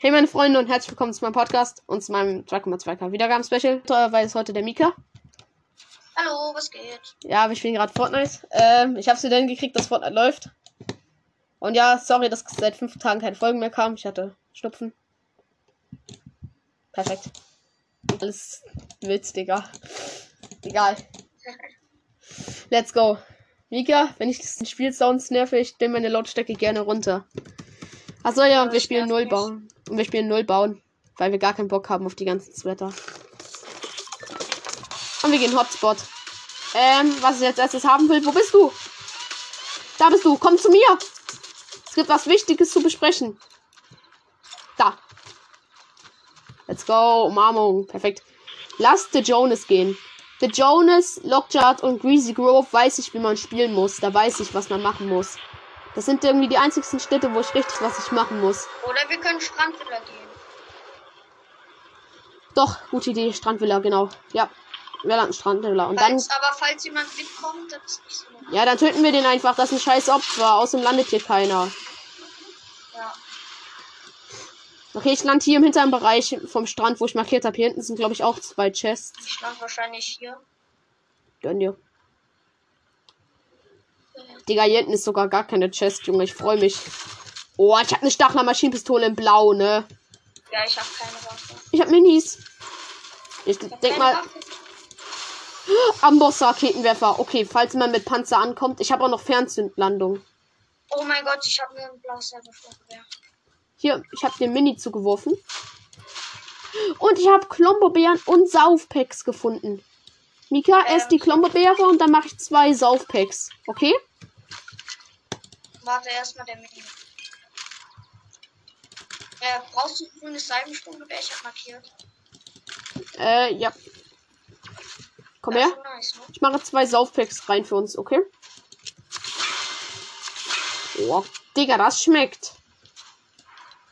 Hey meine Freunde und herzlich willkommen zu meinem Podcast und zu meinem 2,2k Wiedergaben-Special, weil es heute der Mika. Hallo, was geht? Ja, wir spielen gerade Fortnite. Ähm, ich habe es wieder hingekriegt, dass Fortnite läuft. Und ja, sorry, dass seit fünf Tagen keine Folgen mehr kam. Ich hatte Schnupfen. Perfekt. Alles Witz, Digga. Egal. Let's go. Mika, wenn ich das Spiel Sounds nerve, ich stelle meine Lautstärke gerne runter. Achso, ja, und wir spielen Null bauen. Und wir spielen Null bauen. Weil wir gar keinen Bock haben auf die ganzen Sweater. Und wir gehen Hotspot. Ähm, was ich jetzt erstes haben will. Wo bist du? Da bist du. Komm zu mir. Es gibt was Wichtiges zu besprechen. Da. Let's go. Umarmung. Perfekt. Lass The Jonas gehen. The Jonas, Lockjart und Greasy Grove weiß ich, wie man spielen muss. Da weiß ich, was man machen muss. Das sind irgendwie die einzigsten Städte, wo ich richtig was ich machen muss. Oder wir können Strandvilla gehen. Doch, gute Idee. Strandvilla, genau. Ja. Wir landen Strandvilla. Und falls, dann. Aber falls jemand mitkommt, das ist nicht so. Ja, dann töten wir den einfach. Das ist ein scheiß Opfer. Außerdem landet hier keiner. Ja. Okay, ich lande hier im hinteren Bereich vom Strand, wo ich markiert habe. Hier hinten sind, glaube ich, auch zwei Chests. Ich lande wahrscheinlich hier. Gönn dir. Digga, hier hinten ist sogar gar keine Chest, Junge. Ich freue mich. Oh, ich habe eine Stachler Maschinenpistole in Blau, ne? Ja, ich habe keine Waffe. Ich habe Minis. Ich Ich hab denk mal. Amboss-Raketenwerfer. Okay, falls man mit Panzer ankommt. Ich habe auch noch Fernzündlandung. Oh mein Gott, ich habe mir ein blaues Serverfluggewehr. Hier, ich habe den Mini zugeworfen. Und ich habe Klombobeeren und Saufpacks gefunden. Mika, Ähm. ess die Klombobeere und dann mache ich zwei Saufpacks. Okay? Warte erstmal der Mini. Äh, brauchst du grünes Seifensprunggewehr? Ich hab markiert. Äh, ja. Komm her. nice, ne? Ich mache zwei Saufpacks rein für uns, okay? Oh, Digga, das schmeckt.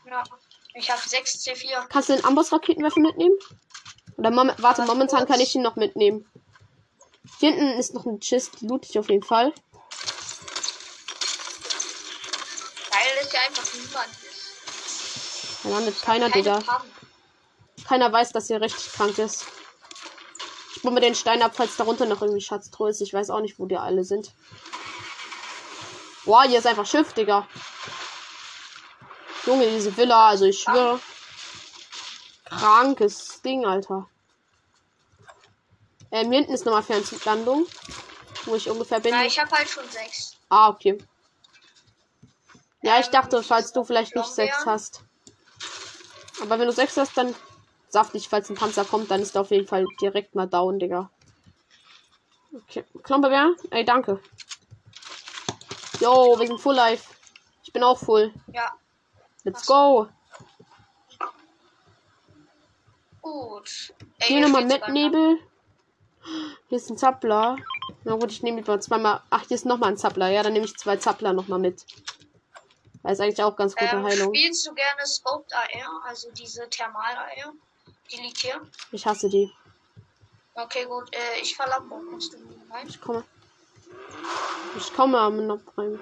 Ja. Ich habe 6 C4. Kannst du den Amboss-Raketenwerfer mitnehmen? Oder mom warte, momentan kann ich ihn noch mitnehmen. Hier hinten ist noch ein Chest, die loot ich auf jeden Fall. Geil ist ja einfach niemand ist. Da landet keiner, Keine Digga. Pump. Keiner weiß, dass er richtig krank ist. Ich bombe den Stein ab, falls darunter noch irgendwie Schatztruhe ist. Ich weiß auch nicht, wo die alle sind. Boah, hier ist einfach Schiff, Digga. Junge, diese Villa, also ich schwöre. Krankes Ding, Alter. Ähm, hier hinten ist nochmal Fernzuglandung. Wo ich ungefähr bin. Ja, ich habe halt schon 6. Ah, okay. Ja, ich dachte, falls du vielleicht nicht sechs hast. Aber wenn du sechs hast, dann saftig, falls ein Panzer kommt, dann ist er auf jeden Fall direkt mal down, Digga. Okay. Klomberbär? Ey, danke. Yo, wir sind full life. Ich bin auch full. Ja, Let's go. gut. Ey, Hier nochmal mit Nebel. Hier ist ein Zappler. Na gut, ich nehme lieber zweimal. Ach, hier ist nochmal ein Zappler. Ja, dann nehme ich zwei Zappler nochmal mit. Das ist eigentlich auch ganz gute Ähm, Heilung. spielst du gerne Scoped AR, also diese Thermal-AR? Die liegt hier. Ich hasse die. Okay, gut. Äh, ich verlasse. Kommst du rein? Ich komme. Ich komme am noch rein.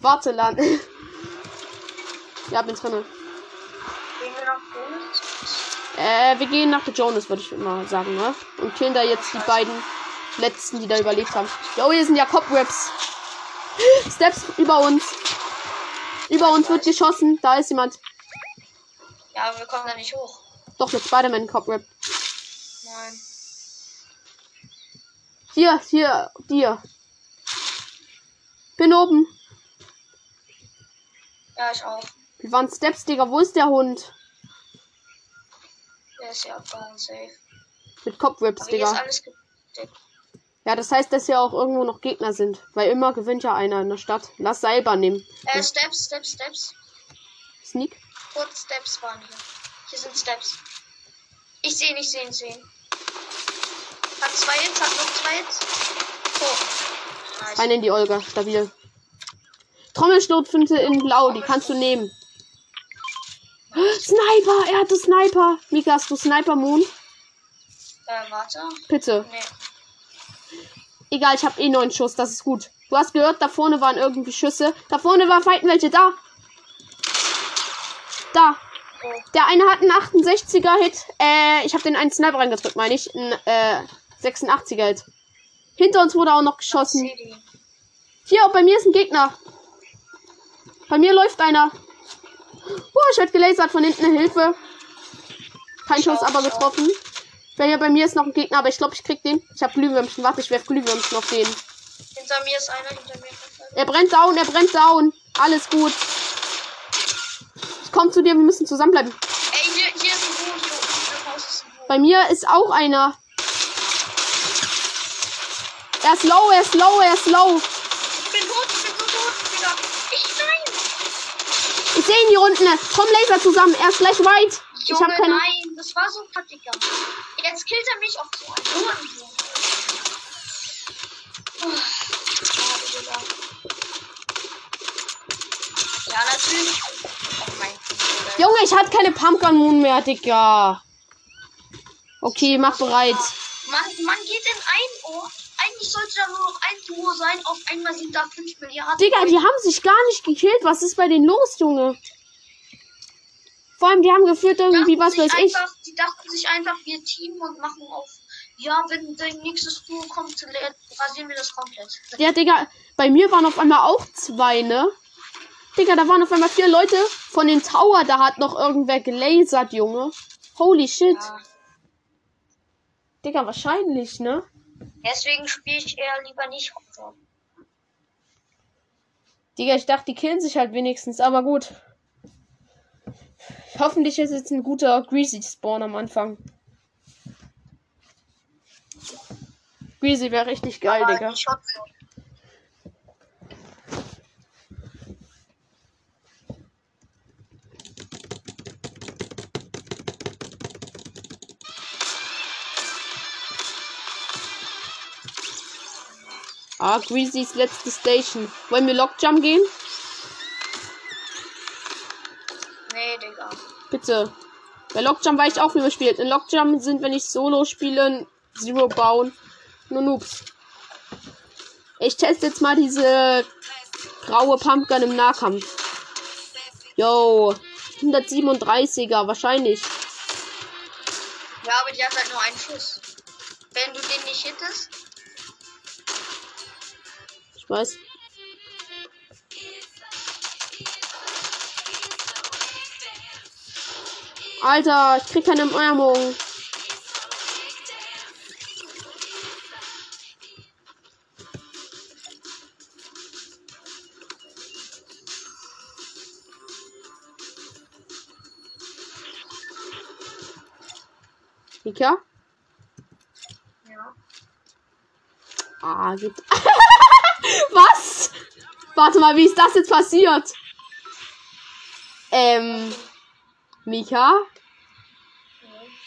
Warte, Lan. ja, bin drinne. Gehen wir nach Bonus? Äh, wir gehen nach der Jonas, würde ich mal sagen, ne? Und killen da jetzt die beiden letzten, die da überlebt haben. Jo, hier sind ja Cobwebs. Steps über uns. Über uns wird geschossen. Da ist jemand. Ja, wir kommen da nicht hoch. Doch, mit Spider-Man Cobweb. Nein. Hier, hier, dir. Bin oben. Ja, ich auch. Wir waren Steps, Digga. Wo ist der Hund? Der ist ja abgehauen, safe. Mit Cobwebs, Digga. Ja, das heißt, dass hier auch irgendwo noch Gegner sind. Weil immer gewinnt ja einer in der Stadt. Lass selber nehmen. Äh, Steps, Steps, Steps. Sneak. Kurz Steps waren hier. Hier sind Steps. Ich sehe ihn, ich sehe ihn, ich sehe ihn. Hat zwei Hits, hat noch zwei Hits. Oh. Nice. Rein in die Olga. Stabil. Trommelschnurrfinte in Blau. Die kannst du nehmen. Sniper. Er hatte Sniper. Mika, hast du Sniper Moon? Äh, warte. Bitte. Nee. Egal, ich habe eh neun Schuss. Das ist gut. Du hast gehört, da vorne waren irgendwie Schüsse. Da vorne war fighten welche. Da. Da. Oh. Der eine hat einen 68er Hit. Äh, ich habe den einen Sniper reingedrückt, meine ich. Ein äh, 86er Hit. Hinter uns wurde auch noch geschossen. Hier, bei mir ist ein Gegner. Bei mir läuft einer. Oh, ich werde gelasert von hinten. Hilfe. Kein Schau, Schuss, aber getroffen. Bei mir, bei mir ist noch ein Gegner, aber ich glaube, ich krieg den. Ich habe Glühwürmchen. Warte, ich werf Glühwürmchen auf den. Hinter mir ist einer, hinter mir ist einer. Er brennt down, er brennt down. Alles gut. Ich komm zu dir, wir müssen zusammenbleiben. Ey, hier, hier ist ein Boot. Hier im Haus ist ein Boot. Bei mir ist auch einer. Er ist low, er ist low, er ist low. Ich sehe ihn hier unten. Komm, Laser zusammen. Er ist gleich white. Ich Junge, habe keine. nein. Das war so Digga. Jetzt killt er mich auf so einen Hurensohn. Oh. Ja, natürlich. Oh mein Gott. Junge, ich hatte keine Pumpgun Moon mehr, Digga. Okay, mach bereit. Man, man geht in ein Ohr. Eigentlich sollte da nur noch ein Duo sein. Auf einmal sind da 5 Milliarden. Digga, die haben sich gar nicht gekillt. Was ist bei denen los, Junge? Vor allem, die haben gefühlt irgendwie, dachten was weiß ich. einfach, Die dachten sich einfach, wir teamen und machen auf. Ja, wenn dein nächstes Duo kommt, rasieren wir das komplett. Ja, Digga, bei mir waren auf einmal auch zwei, ne? Digga, da waren auf einmal vier Leute. Von den Tower, da hat noch irgendwer gelasert, Junge. Holy shit. Ja. Digga, wahrscheinlich, ne? Deswegen spiele ich eher lieber nicht Hotdog. Digga, ich dachte, die killen sich halt wenigstens, aber gut. Hoffentlich ist jetzt ein guter Greasy Spawn am Anfang. Greasy wäre richtig geil, Aber Digga. nicht Hotdog. Ah, Greasys letzte Station. Wollen wir Lockjump gehen? Nee, Digga. Bitte. Bei Lockjump weiß ich auch, wie man spielt. In Lockjump sind, wenn ich Solo spiele, Zero bauen. Nur Noobs. Ich teste jetzt mal diese graue Pumpgun im Nahkampf. Yo. 137er, wahrscheinlich. Ja, aber die hat halt nur einen Schuss. Wenn du den nicht hittest, Ich weiß. Alter, ich krieg keine. Mika? ja. Ah, gut. Was? Warte mal, wie ist das jetzt passiert? Ähm, Mika?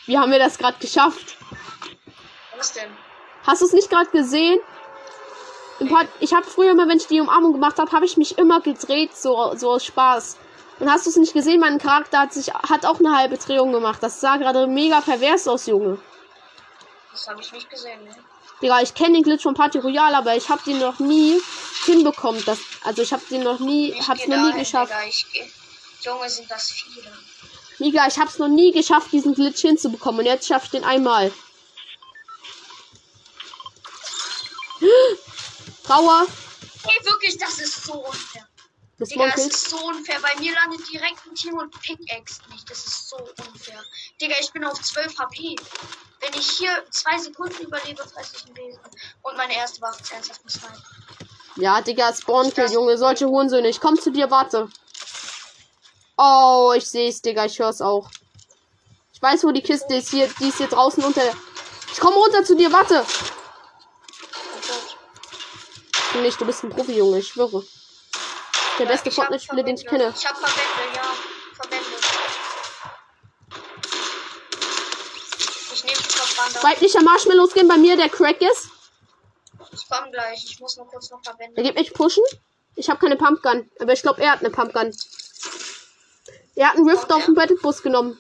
Wie haben wir das gerade geschafft? Was denn? Hast du es nicht gerade gesehen? Ich habe früher immer, wenn ich die Umarmung gemacht habe, habe ich mich immer gedreht, so, so aus Spaß. Und hast du es nicht gesehen? Mein Charakter hat sich hat auch eine halbe Drehung gemacht. Das sah gerade mega pervers aus, Junge. Das habe ich nicht gesehen, ne? Digga, ich kenne den Glitch von Party Royale, aber ich habe den noch nie hinbekommen. Das, also ich habe den noch nie, Ich hab's noch nie geschafft. Digga. Junge, sind das viele. Mega, ich hab's noch nie geschafft, diesen Glitch hinzubekommen. Und jetzt schaff ich den einmal. Trauer. Ey, wirklich, das ist so unfair. Das Digga, es Monkelt. ist so unfair. Bei mir landet direkt ein Team und Pickaxe nicht. Das ist so unfair. Digga, ich bin auf 12 HP. Wenn ich hier zwei Sekunden überlebe, fresse ich einen Besen. Und meine erste Waffe ist ernsthaft ein Sniper. Ja, Digga, Spawnkill, Junge. Solche Hohensöhne. Ich komm zu dir, warte. Oh, ich seh's, Digga. Ich hör's auch. Ich weiß, wo die Kiste ist. Hier, die ist hier draußen unter der. Ich komm runter zu dir, warte. Tot. Du nicht, du bist ein Profi, Junge. Ich schwöre. Der beste Fortnite-Spieler, den ich kenne. Ich hab Verbände, ja. Verbände. Ich nehme die Verbände. Weiblicher Marshmallows gehen bei mir, der Crack ist. Ich komm gleich. Ich muss nur kurz noch Er Verbände. gibt mich pushen. Ich habe keine Pumpgun. Aber ich glaube, er hat eine Pumpgun. Er hat einen Rift Okay. auf dem Battlebus genommen.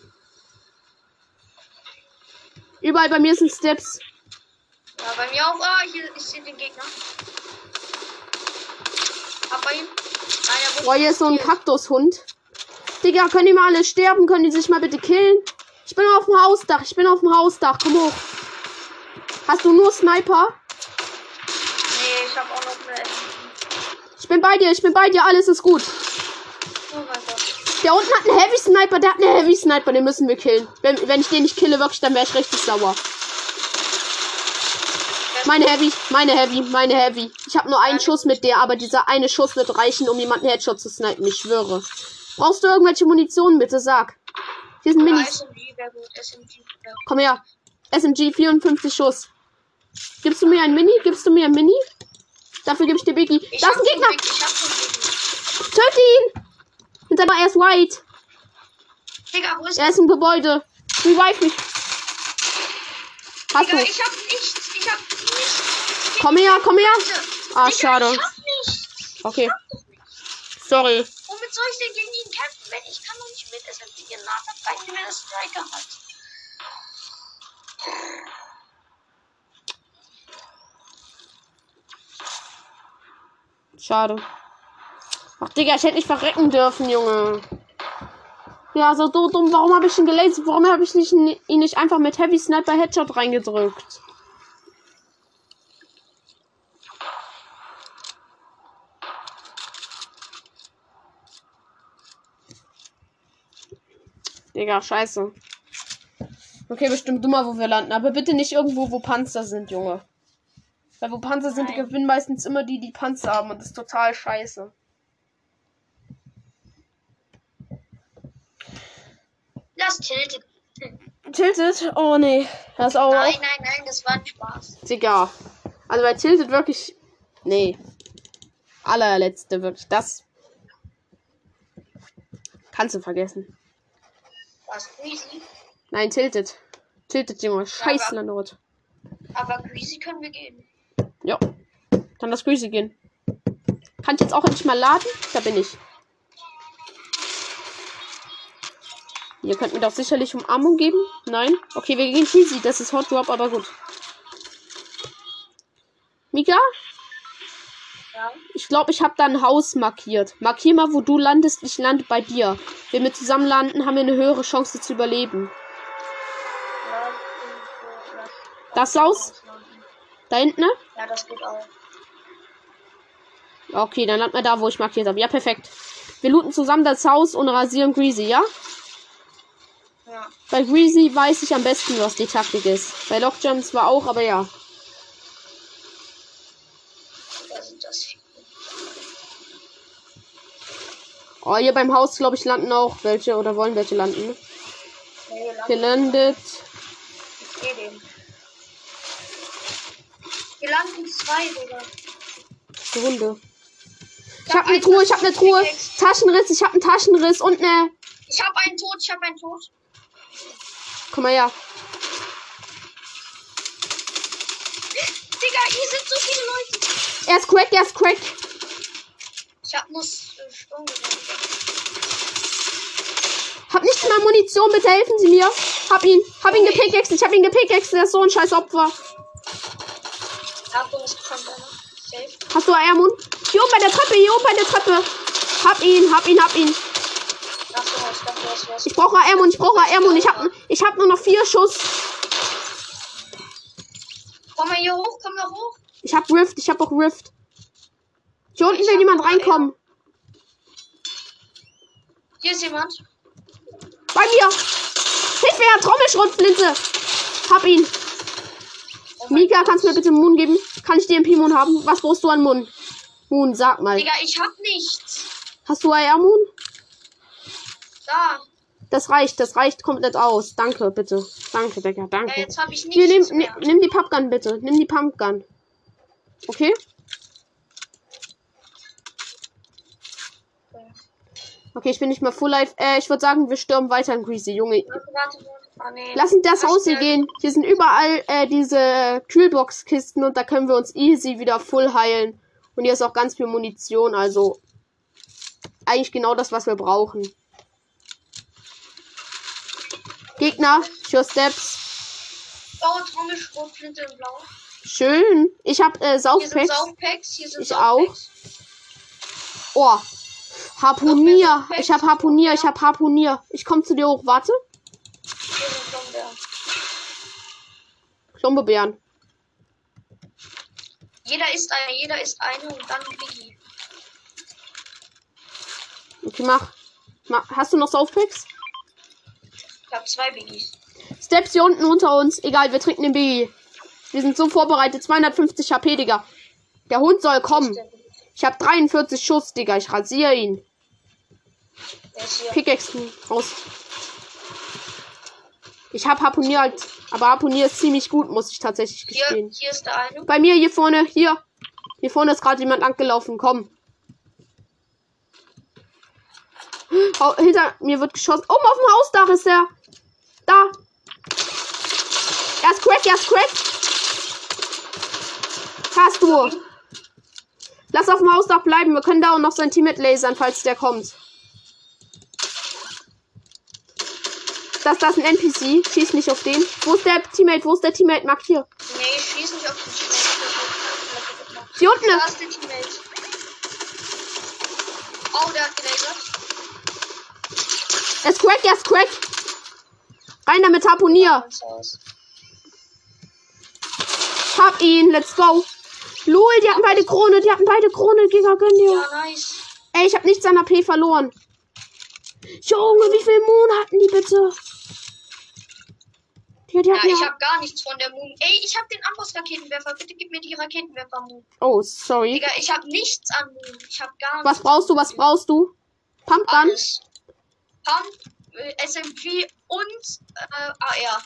Überall bei mir sind Steps. Ja, bei mir auch. Ah, hier, ich sehe den Gegner. Hab bei ihm. Boah, hier ist so ein. Kaktushund. Digga, können die mal alle sterben? Können die sich mal bitte killen? Ich bin auf dem Hausdach. Ich bin auf dem Hausdach. Komm hoch. Hast du nur Sniper? Nee, ich habe auch noch eine. Ich bin bei dir. Ich bin bei dir. Alles ist gut. Oh mein Gott. Der unten hat einen Heavy Sniper. Der hat einen Heavy Sniper. Den müssen wir killen. Wenn, wenn ich den nicht kille, wirklich, dann wäre ich richtig sauer. Meine Heavy, meine Heavy, meine Heavy. Ich habe nur einen Schuss mit der, aber dieser eine Schuss wird reichen, um jemanden Headshot zu snipen. Ich schwöre. Brauchst du irgendwelche Munition, bitte? Sag. Hier sind Minis. SMG wäre gut. SMG wäre Komm her. SMG 54 Schuss. Gibst du mir ein Mini? Gibst du mir ein Mini? Dafür gebe ich dir Biggie. Ich Da ist ein Gegner. Töte ihn. Hinter er ist white. Digga, wo ist Er ist im Gebäude. Revive mich. Hast Digga, du? ich hab nichts. Ich hab nichts. Komm her, komm her. Ah, Digga, schade. Okay. Sorry. Womit soll ich denn gegen ihn kämpfen, wenn ich kann doch nicht mit SMG dann reicht mir das Striker halt. Schade. Ach, Digga, ich hätte nicht verrecken dürfen, Junge. Ja, so dumm. Warum habe ich ihn gelasert? Warum habe ich nicht, ihn nicht einfach mit Heavy Sniper Headshot reingedrückt? Digga, scheiße. Okay, bestimmt dummer, wo wir landen. Aber bitte nicht irgendwo, wo Panzer sind, Junge. Weil wo Panzer sind, die Nein. gewinnen meistens immer die, die Panzer haben. Und das ist total scheiße. Lass tiltet. Tilted? Oh nee. Das auch. Nein, nein, nein, das war ein Spaß. Digga. Also bei Tilted wirklich. Nee. Allerletzte, wirklich. Das. Kannst du vergessen. Was Greasy. Nein, Tilted. Tilted, Junge. Scheiß aber- Landrot. Aber Greasy können wir gehen. Ja. Dann das Grüße gehen. Kann ich jetzt auch endlich mal laden? Da bin ich. Ihr könnt mir doch sicherlich Umarmung geben. Nein? Okay, wir gehen Greasy. Das ist Hot Drop, aber gut. Mika? Ja. Ich glaube, ich habe da ein Haus markiert. Markier mal, wo du landest. Ich lande bei dir. Wenn wir zusammen landen, haben wir eine höhere Chance zu überleben. Das Haus? Da hinten, ne? Ja, das geht auch. Okay, dann landen wir da, wo ich markiert habe. Ja, perfekt. Wir looten zusammen das Haus und rasieren Greasy, ja? Ja. Bei Greasy weiß ich am besten, was die Taktik ist. Bei Lockjam zwar auch, aber ja. Da sind das viele. Oh, hier beim Haus, glaube ich, landen auch welche oder wollen welche landen. Ne? Nee. Gelandet. Ich seh den. Wir landen zwei, Digga. Runde. Ich hab habe eine Truhe, ich habe eine Truhe. Taschenriss, ich habe einen Taschenriss und eine. Ich hab einen Tod, ich hab einen Tod. Komm mal her. Digga, hier sind so viele Leute. Er ist crack, er ist crack. Ich hab nur äh, gesehen. Hab nicht mal Munition, bitte helfen Sie mir. Hab ihn, hab ihn gepickaxed, ich hab ihn gepickaxed, der ist so ein scheiß Opfer. Achtung, es kommt einer. Safe. Hast du Airmoon? Hier oben bei der Treppe, hier oben bei der Treppe. Hab ihn, hab ihn, hab ihn. Ich brauche Airmoon, ich brauche Airmoon. Ich ich hab nur noch vier Schuss. Komm mal hier hoch, komm mal hoch. Ich hab Rift, ich hab auch Rift. Hier unten will jemand reinkommen. Hier ist jemand. Bei mir. Hilfe, er hat Trommelschrotflinte. Hab ihn. Oh Mika, kannst du mir bitte Moon geben? Kann ich dir einen Moon haben? Was brauchst du an Moon? Moon, sag mal. Digga, ich hab nichts. Hast du AR Moon? Da. Das reicht, das reicht komplett aus. Danke, bitte. Danke, Digga, Ja, danke. jetzt hab ich Hier, nimm, nichts nimm, nimm die Pumpgun bitte. Nimm die Pumpgun. Okay? Okay, ich bin nicht mehr full life. Äh, ich würde sagen, wir stürmen weiter in Greasy, Junge. Lass in das Haus hier gehen. Hier sind überall äh, diese Kühlbox-Kisten und da können wir uns easy wieder full heilen. Und hier ist auch ganz viel Munition, also eigentlich genau das, was wir brauchen. Gegner, ich Steps. Blaue Trommelschrotflinte in Blau. Schön. Ich habe äh, Hier sind Saufpacks. Saufpacks. Hier sind Ich Saufpacks. Oh. Harpunier. Ich hab Harpunier, ich hab Harpunier. Ich komm zu dir hoch. Warte. Klombebeeren. Jeder isst eine, jeder isst eine und dann Biggie. Okay, mach. mach. Hast du noch Softpicks? Ich habe zwei Biggies. Steps hier unten unter uns. Egal, wir trinken den Biggie. Wir sind so vorbereitet. 250 HP, Digga. Der Hund soll kommen. Ich hab 43 Schuss, Digga. Ich rasiere ihn. hier. Pickaxe raus. Ich hab Harpunier halt. Aber Harpunier ist ziemlich gut, muss ich tatsächlich Hier, gestehen. hier ist der eine. Bei mir hier vorne, hier. Hier vorne ist gerade jemand angelaufen. Komm. Oh, hinter mir wird geschossen. Oben auf dem Hausdach ist er. Da. Er ist crack, er ist crack. Hast du. Lass auf dem Hausdach bleiben. Wir können da auch noch sein Team mit lasern, falls der kommt. Das, das ist ein NPC. Schieß nicht auf den. Wo ist der Teammate? Wo ist der Teammate? Mark hier. Nee, ich schieße nicht auf den Teammate. Hier unten Da ist. der Teammate. Oh, der hat gelasert. Er ist crack, er ist crack. Rein damit, Haus. Hab ihn, let's go. Lol, die hatten beide Krone, die hatten beide Krone, Giga, gönn dir. Ja, nice. Ey, ich hab nichts an AP verloren. Junge, wie viel Moon hatten die bitte? Die, die Ja, ich ja. habe gar nichts von der Moon. Ey, ich habe den Amboss-Raketenwerfer. Bitte gib mir die Raketenwerfer, Moon. Oh, sorry. Digga, ich habe nichts an Moon. Ich habe gar nichts. Was brauchst du, was brauchst du? Pumpgun? Alles. Pump, äh, SMG und äh, AR.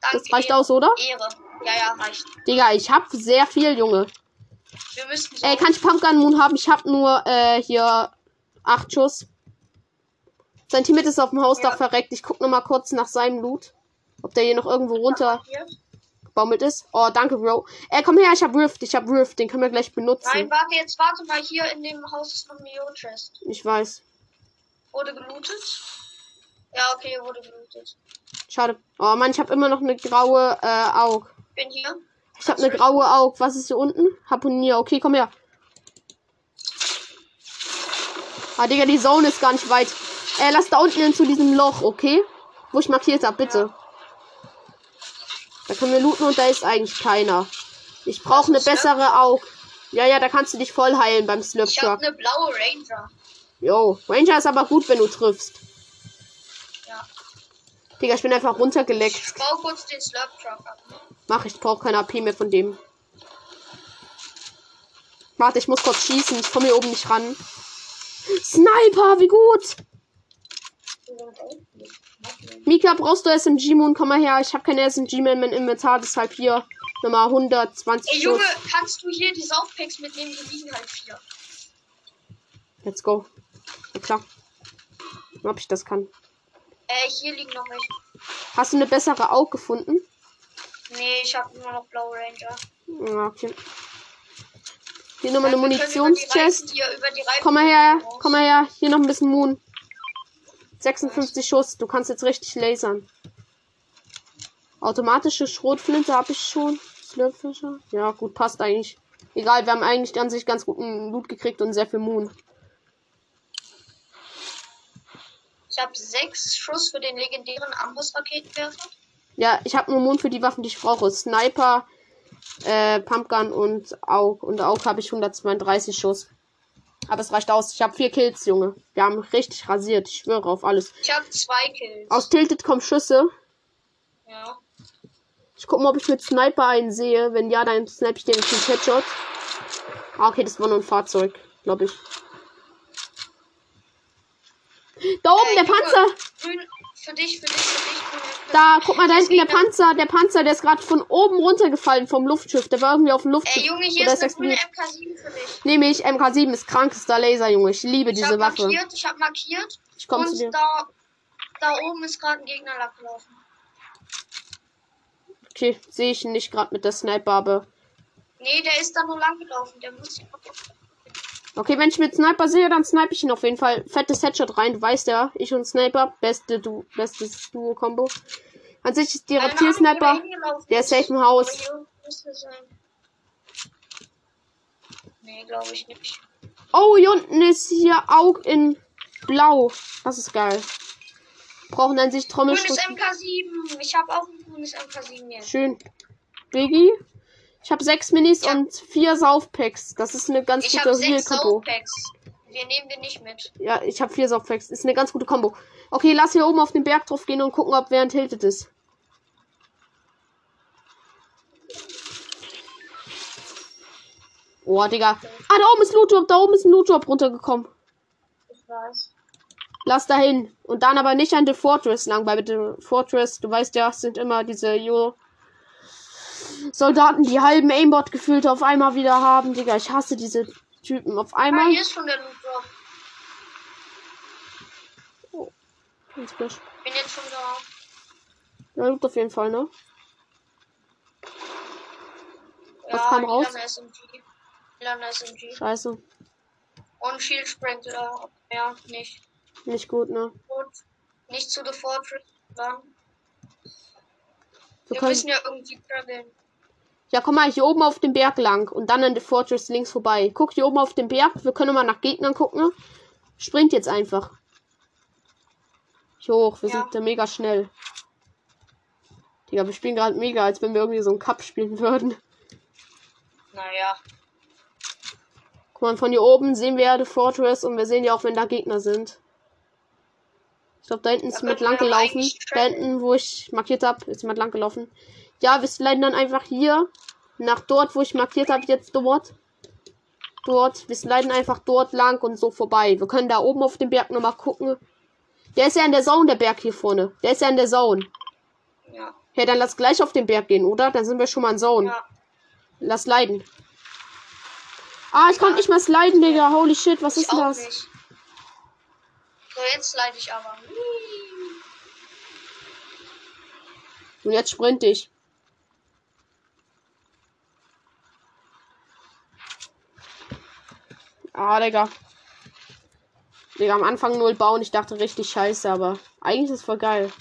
Danke. Das reicht aus, oder? Ehre. Ja, ja, reicht. Digga, ich hab sehr viel, Junge. Wir müssen so. Ey, kann ich Pumpgun Moon haben? Ich hab nur, äh, hier acht Schuss. Sein Teammate ist auf dem Hausdach Ja. verreckt. Ich guck noch mal kurz nach seinem Loot. Ob der hier noch irgendwo runter gebaumelt ist. Oh, danke, Bro. Ey, komm her, ich hab Rift, ich hab Rift, den können wir gleich benutzen. Nein, warte, jetzt warte mal. Hier in dem Haus ist noch ein Neo-Chest. Ich weiß. Wurde gelootet? Ja, okay, wurde gelootet. Schade. Oh Mann, ich hab immer noch eine graue äh, Aug. Bin hier. Ich hab eine graue Aug. Was ist hier unten? Harpunier. Okay, komm her. Ah, Digga, die Zone ist gar nicht weit. Äh, lass da unten hin zu diesem Loch, okay? Wo ich markiert hab, bitte. Da können wir looten und da ist eigentlich keiner. Ich brauche eine bessere Aug. Ja, ja, da kannst du dich voll heilen beim Slurp Ich habe eine blaue Ranger. Jo, Ranger ist aber gut, wenn du triffst. Ja. Digga, ich bin einfach Ich runtergeleckt. baue kurz den Slurp Truck ab. Mach, ich brauche keine AP mehr von dem. Warte, ich muss kurz schießen. Ich komme hier oben nicht ran. Sniper, wie gut. Mika, brauchst du SMG Moon? Komm mal her. Ich habe keine SMG mehr in meinem Inventar, deshalb hier nochmal 120 Ey, Schuss. Junge, kannst du hier die Saufpacks mitnehmen? Hier liegen halt vier. Let's go. Ja, klar. Ob ich das kann. Äh, hier liegen noch welche. Hast du eine bessere Aug gefunden? Nee, ich habe nur noch blaue Ranger. Ja, okay. Hier nochmal eine Reifen Munitionschest. Komm mal her, komm mal her. Hier noch ein bisschen Moon. 56 Schuss. Du kannst jetzt richtig lasern. Automatische Schrotflinte habe ich schon. Slurpfischer. Ja, gut, passt eigentlich. Egal, wir haben eigentlich an sich ganz guten Loot gekriegt und sehr viel Moon. Ich habe sechs Schuss für den legendären Amboss-Raketenwerfer. Ja, ich habe nur Moon für die Waffen, die ich brauche. Sniper, äh, Pumpgun und Aug. Und Aug habe ich 132 Schuss. Aber es reicht aus. Ich habe vier Kills, Junge. Wir haben richtig rasiert. Ich schwöre auf alles. Ich habe zwei Kills. Aus Tilted kommen Schüsse. Ja. Ich guck mal, ob ich mit Sniper einen sehe. Wenn ja, dann snipe ich den mit Headshot. Ah, okay, das war nur ein Fahrzeug, glaube ich. Da oben, Äh, der Panzer! Grün, für dich, für dich, für dich. Da, guck mal, da hinten der. Panzer. Der Panzer, der ist gerade von oben runtergefallen vom Luftschiff. Der war irgendwie auf dem Luftschiff. Ey, Junge, hier Oder ist eine grüne explodiert. MK7 für dich. Nehme ich. MK7 ist krankester Laser, Junge. Ich liebe Ich diese habe Waffe. markiert, ich habe markiert. Ich komme zu dir. da, da oben ist gerade ein Gegner langgelaufen. Okay, sehe ich ihn nicht gerade mit der Sniper. Nee, der ist da nur langgelaufen. Der muss. Okay, wenn ich mit Sniper sehe, dann snipe ich ihn auf jeden Fall. Fettes Headshot rein, du weißt ja. Ich und Sniper, beste du bestes Duo-Kombo. An sich ist die Reptil-Sniper. der hingelaufen Der ist safe im Haus. Müsste sein. Nee, glaube ich nicht. Oh, hier unten ist hier Aug in Blau. Das ist geil. Brauchen dann sich Grünes Trommelschriften. MK7. Ich habe auch ein grünes MK7 jetzt. Schön. Biggie. Ich habe sechs Minis Ja. und vier Saufpacks. Das ist eine ganz Ich gute. Soundpacks. Wir nehmen den nicht mit. Ja, ich habe vier Saufpacks. Ist eine ganz gute Kombo. Okay, lass hier oben auf den Berg drauf gehen und gucken, ob wer tiltet ist. Oh, Digga. Ah, da oben ist ein Loot Drop. Da oben ist ein Loot Drop runtergekommen. Ich weiß. Lass dahin. Und dann aber nicht an The Fortress lang, weil mit The Fortress, du weißt ja, sind immer diese Jo Soldaten, die halben Aimbot gefühlt auf einmal wieder haben. Digga, ich hasse diese Typen. Auf Ah, einmal. hier ist schon der Loot Drop. Ganz frisch. Bin jetzt schon da. Ja, Loot auf jeden Fall, ne? Was ja, kam raus? SMG. SMG. Scheiße. Und Shield Sprinkler. Ja, nicht. Nicht gut, ne? Gut. Nicht zu The Fortress. Dann. Wir Wir können, müssen ja irgendwie traveln. Ja, komm mal hier oben auf den Berg lang und dann an The Fortress links vorbei. Guck hier oben auf den Berg. Wir können mal nach Gegnern gucken. Springt jetzt einfach. Hier hoch. Wir Ja. sind da mega schnell. Digga, wir spielen gerade mega, als wenn wir irgendwie so einen Cup spielen würden. Naja. Guck mal, von hier oben sehen wir ja The Fortress und wir sehen ja auch, wenn da Gegner sind. Ich glaube, da hinten ist jemand lang gelaufen. Da hinten, wo ich markiert habe, ist jemand lang gelaufen. Ja, wir sliden dann einfach hier nach dort, wo ich markiert habe, jetzt dort. Dort. Wir sliden einfach dort lang und so vorbei. Wir können da oben auf dem Berg nochmal gucken. Der ist ja in der Zone, der Berg hier vorne. Der ist ja in der Zone. Ja. Ja, dann lass gleich auf den Berg gehen, oder? Dann sind wir schon mal in Zone. Ja. Lass leiden. Ah, ich konnte nicht mehr sliden, Digga. Holy shit, was Ich ist das? nicht. So, jetzt leide ich aber. Und jetzt sprint ich. Ah, Digga. Digga, am Anfang null bauen. Ich dachte richtig scheiße, aber eigentlich ist es voll geil.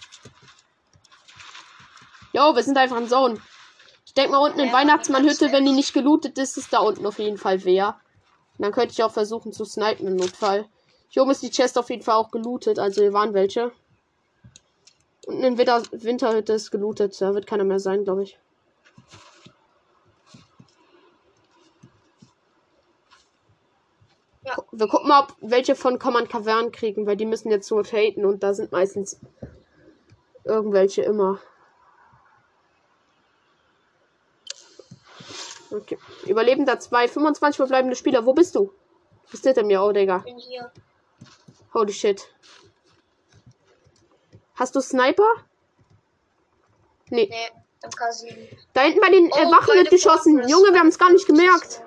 Jo, wir sind einfach in Zone. Ich denke mal unten in Ja, Weihnachtsmannhütte, wenn die nicht gelootet ist, ist da unten auf jeden Fall wer. Und dann könnte ich auch versuchen zu snipen im Notfall. Hier oben ist die Chest auf jeden Fall auch gelootet, also hier waren welche. Unten in Winter Winterhütte ist gelootet. Da wird keiner mehr sein, glaube ich. Ja. Wir gucken mal, ob welche von Command Cavern kriegen, weil die müssen jetzt nur traden und da sind meistens irgendwelche immer. Okay. Überlebender 2, 25 verbleibende Spieler. Wo bist du? Bist hinter mir, oh Digga. bin hier. Holy shit. Hast du Sniper? Nee. Nee, MK7. Da hinten bei den äh, Oh, Wachen wird geschossen. Junge, wir haben es gar nicht gemerkt.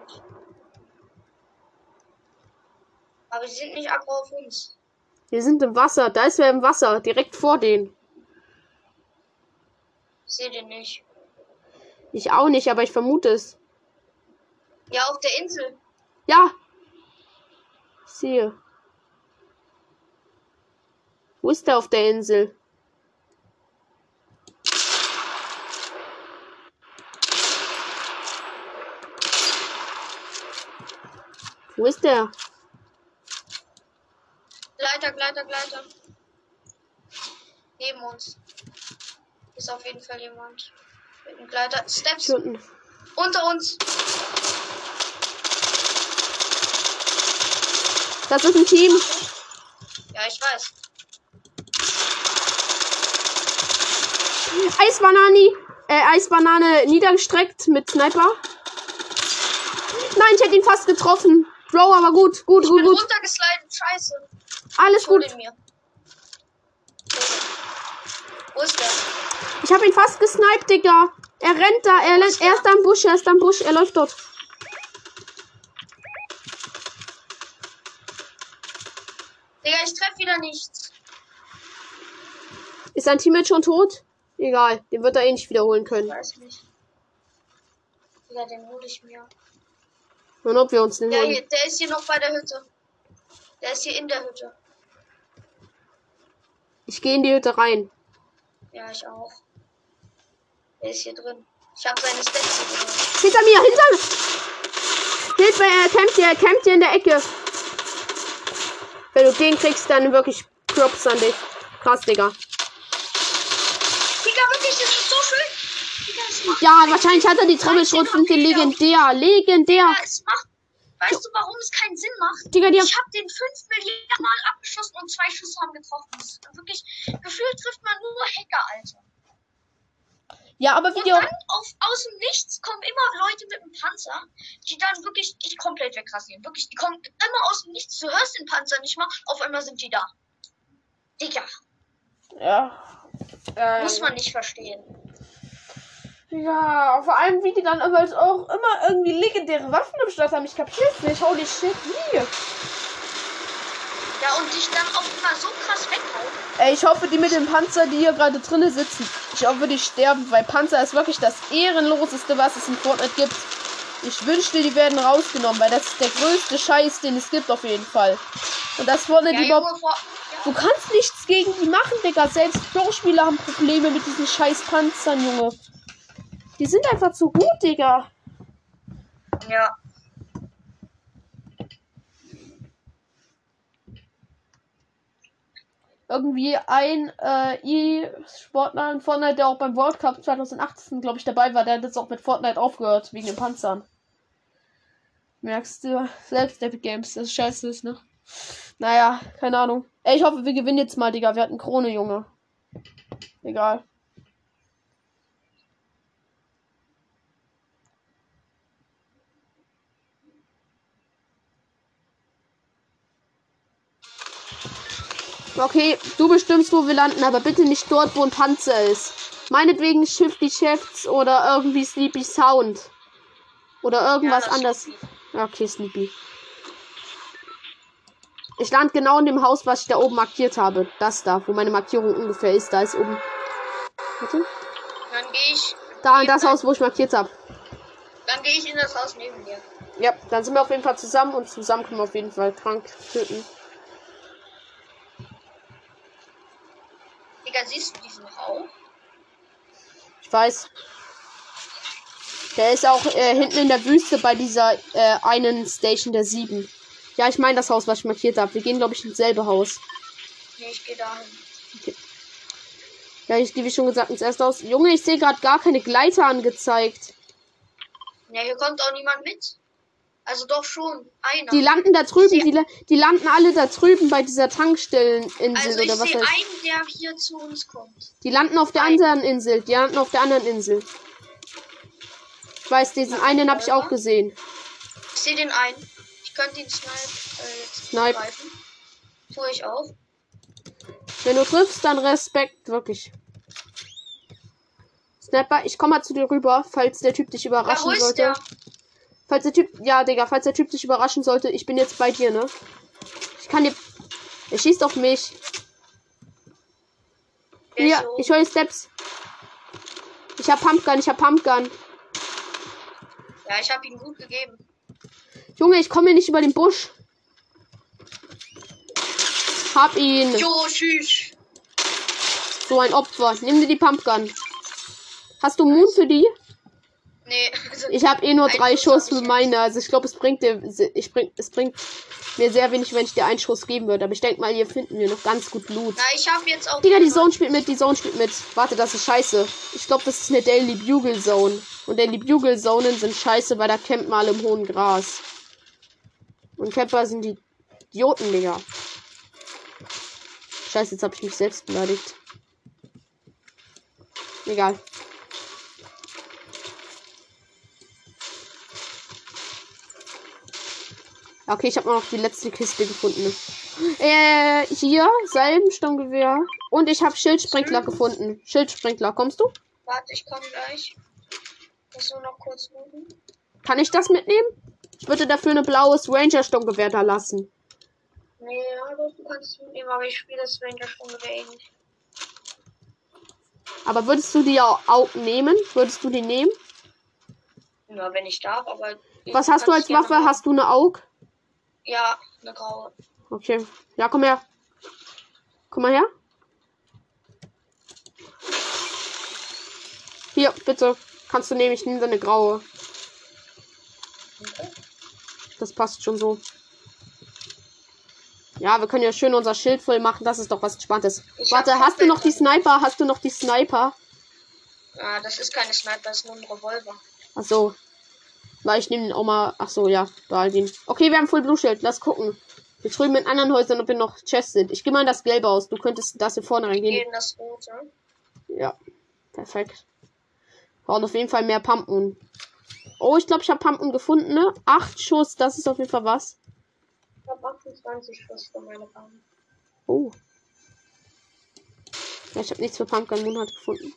Aber sie sind nicht aggro auf uns. Wir sind im Wasser. Da ist wer im Wasser. Direkt vor denen. Ich sehe den nicht. Ich auch nicht, aber ich vermute es. Ja, auf der Insel. Ja. Ich sehe. Wo ist der auf der Insel? Wo ist der? Gleiter, Gleiter, Gleiter. Neben uns. Ist auf jeden Fall jemand. Mit einem Gleiter. Steps unten. unter uns. Das ist ein Team. Ja, ich weiß. Eisbanani. Äh, Eisbanane niedergestreckt mit Sniper. Nein, ich hätte ihn fast getroffen. Bro, aber gut, gut, Ich gut, bin gut. runtergeslidet. Scheiße. Alles gut. Wo ist der? Ich habe ihn fast gesniped, Digga. Er rennt da. Er, er ist da im Busch. Er ist da im Busch. Er läuft dort. Digga, ich treffe wieder nichts. Ist sein Teammate schon tot? Egal. Den wird er eh nicht wiederholen können. weiß nicht. Digga, den hole ich mir. Und ob wir uns den Der, holen. hier, der ist hier noch bei der Hütte. Der ist hier in der Hütte. Ich gehe in die Hütte rein. Ja, ich auch. Der ist hier drin. Ich habe seine Stats. Hinter mir, hinter mir. Hilfe, er campt hier, er campt hier in der Ecke. Wenn du den kriegst, dann wirklich Props an dich. Krass, Digga. Digga, wirklich, das ist so schön. Digga, Ja, wahrscheinlich hat er die Trommelschrotflinte legendär. Legendär. Ja. Weißt du, warum es keinen Sinn macht? Digga, die haben Ich habe den 5 Milliarden Mal abgeschossen und zwei Schüsse haben getroffen. Das ist wirklich, gefühlt trifft man nur Hacker, Alter. Ja, aber wie Und dann auf, aus dem Nichts kommen immer Leute mit einem Panzer, die dann wirklich dich komplett wegrasieren. Wirklich, die kommen immer aus dem Nichts. Du hörst den Panzer nicht mal, auf einmal sind die da. Digga, Ja. Äh, muss man nicht verstehen. Ja, vor allem wie die dann aber auch immer irgendwie legendäre Waffen im Start haben. Ich kapier's nicht. Holy shit, wie? Ja, und dich dann auch immer so krass weghauen. Ey, ich hoffe, die mit dem Panzer, die hier gerade drinnen sitzen, ich hoffe, die sterben, weil Panzer ist wirklich das ehrenloseste, was es in Fortnite gibt. Ich wünschte, die werden rausgenommen, weil das ist der größte Scheiß, den es gibt auf jeden Fall. Und das Fortnite Ja, überhaupt... Junge, vor, Du kannst nichts gegen die machen, Digga. Selbst Pro-Spieler haben Probleme mit diesen scheiß Panzern, Junge. Die sind einfach zu gut, Digga. ja. irgendwie ein äh, E-Sportler in Fortnite, der auch beim World Cup 2018, glaube ich, dabei war, der hat jetzt auch mit Fortnite aufgehört, wegen den Panzern. Merkst du, selbst Epic Games, das ist scheiße ist, ne? Naja, keine Ahnung. Ey, ich hoffe, wir gewinnen jetzt mal, Digga. Wir hatten Krone, Junge. Egal. Okay, du bestimmst, wo wir landen, aber bitte nicht dort, wo ein Panzer ist. Meinetwegen Shifty Chefs oder irgendwie Sleepy Sound. Oder irgendwas Ja, anderes. Okay, Sleepy. Ich lande genau in dem Haus, was ich da oben markiert habe. Das da, wo meine Markierung ungefähr ist. Da ist oben. Warte. Dann gehe ich. Da in das Haus, wo ich markiert habe. Dann gehe ich in das Haus neben dir. Ja, dann sind wir auf jeden Fall zusammen und zusammen können wir auf jeden Fall krank töten. Digga, siehst du diesen Raum? Ich weiß. Der ist auch äh, hinten in der Wüste bei dieser äh, einen Station der sieben. Ja, ich meine das Haus, was ich markiert habe. Wir gehen, glaube ich, ins selbe Haus. Nee, ich gehe dahin. Ja, ich, wie schon gesagt, ins erste Haus. Junge, ich sehe gerade gar keine Gleiter angezeigt. Ja, hier kommt auch niemand mit. Also doch schon einer. Die landen da drüben. Die, la- die landen alle da drüben bei dieser Tankstelleninsel also oder was sehe heißt. einen, der hier zu uns kommt. Die landen auf der Ein- anderen Insel. Die landen auf der anderen Insel. Ich weiß, diesen einen habe ich auch gesehen. Ich sehe den einen. Ich könnte ihn snipe, äh, jetzt Snipe. greifen. Tue ich auch. Wenn du triffst, dann Respekt, wirklich. Snapper, ich komme mal zu dir rüber, falls der Typ dich Ja, überraschen ist sollte. der? Falls der Typ, ja, Digga, falls der Typ dich überraschen sollte, ich bin jetzt bei dir, ne? Ich kann dir. Er schießt auf mich. So. ich höre Steps. Ich hab Pumpgun, ich hab Pumpgun. Ja, ich habe ihn gut gegeben. Junge, ich komme hier nicht über den Busch. Hab ihn. Jo, tschüss. So ein Opfer. Nimm dir die Pumpgun. Hast du Moon für die? Nee. also- Ich habe eh nur drei Schuss Schuss hab für ich meine. Also ich glaube, es bringt dir, ich bring, es bringt mir sehr wenig, wenn ich dir einen Schuss geben würde. Aber ich denke mal, hier finden wir noch ganz gut Loot. Na, ich habe jetzt auch. Digga, die Zone spielt mit, die Zone spielt mit. Warte, das ist scheiße. Ich glaube, das ist eine Daily Bugle Zone. Und Daily Bugle Zonen sind scheiße, weil da campt mal im hohen Gras. Und Camper sind die Idioten, Digga. Scheiße, jetzt habe ich mich selbst beleidigt. Egal. Okay, ich habe noch die letzte Kiste gefunden. Äh, hier, Salbensturmgewehr. Und ich habe Schildsprinkler gefunden. Schildsprinkler, kommst du? Warte, ich komme gleich. Muss nur noch kurz suchen. Kann ich das mitnehmen? Ich würde dafür eine blaues Ranger-Sturmgewehr da lassen. Nee, ja, doch, du kannst es mitnehmen, aber ich spiele das Ranger Stunde eh nicht. Aber würdest du die auch, auch nehmen? Würdest du die nehmen? Ja, wenn ich darf, aber. Was hast du als Waffe? Hast du eine AUG? Ja, eine graue. Okay. Ja, komm her. Komm mal her. Hier, bitte. Kannst du nehmen. Ich nehme deine graue. Das passt schon so. Ja, wir können ja schön unser Schild voll machen. Das ist doch was Entspanntes. Ich Warte, hast du noch die. Sniper? Hast du noch die Sniper? Ah, das ist keine Sniper, das ist nur ein Revolver. Ach so. Weil ich nehme den auch mal. Ach so, ja. Behalt ihn. Okay, wir haben Full Blue Schild. Lass gucken. Wir drüben in anderen Häusern, ob wir noch Chests sind. Ich gehe mal in das Gelbe aus. Du könntest das hier vorne Geh reingehen. in das Rote. Ja. Perfekt. Brauchen auf jeden Fall mehr Pumpen. Oh, ich glaube, ich habe Pumpen gefunden, ne? Acht Schuss, das ist auf jeden Fall was. Ich hab 28 Schuss für meine Bahn. Oh. Ja, ich habe nichts für Pumpkin Moonheart gefunden.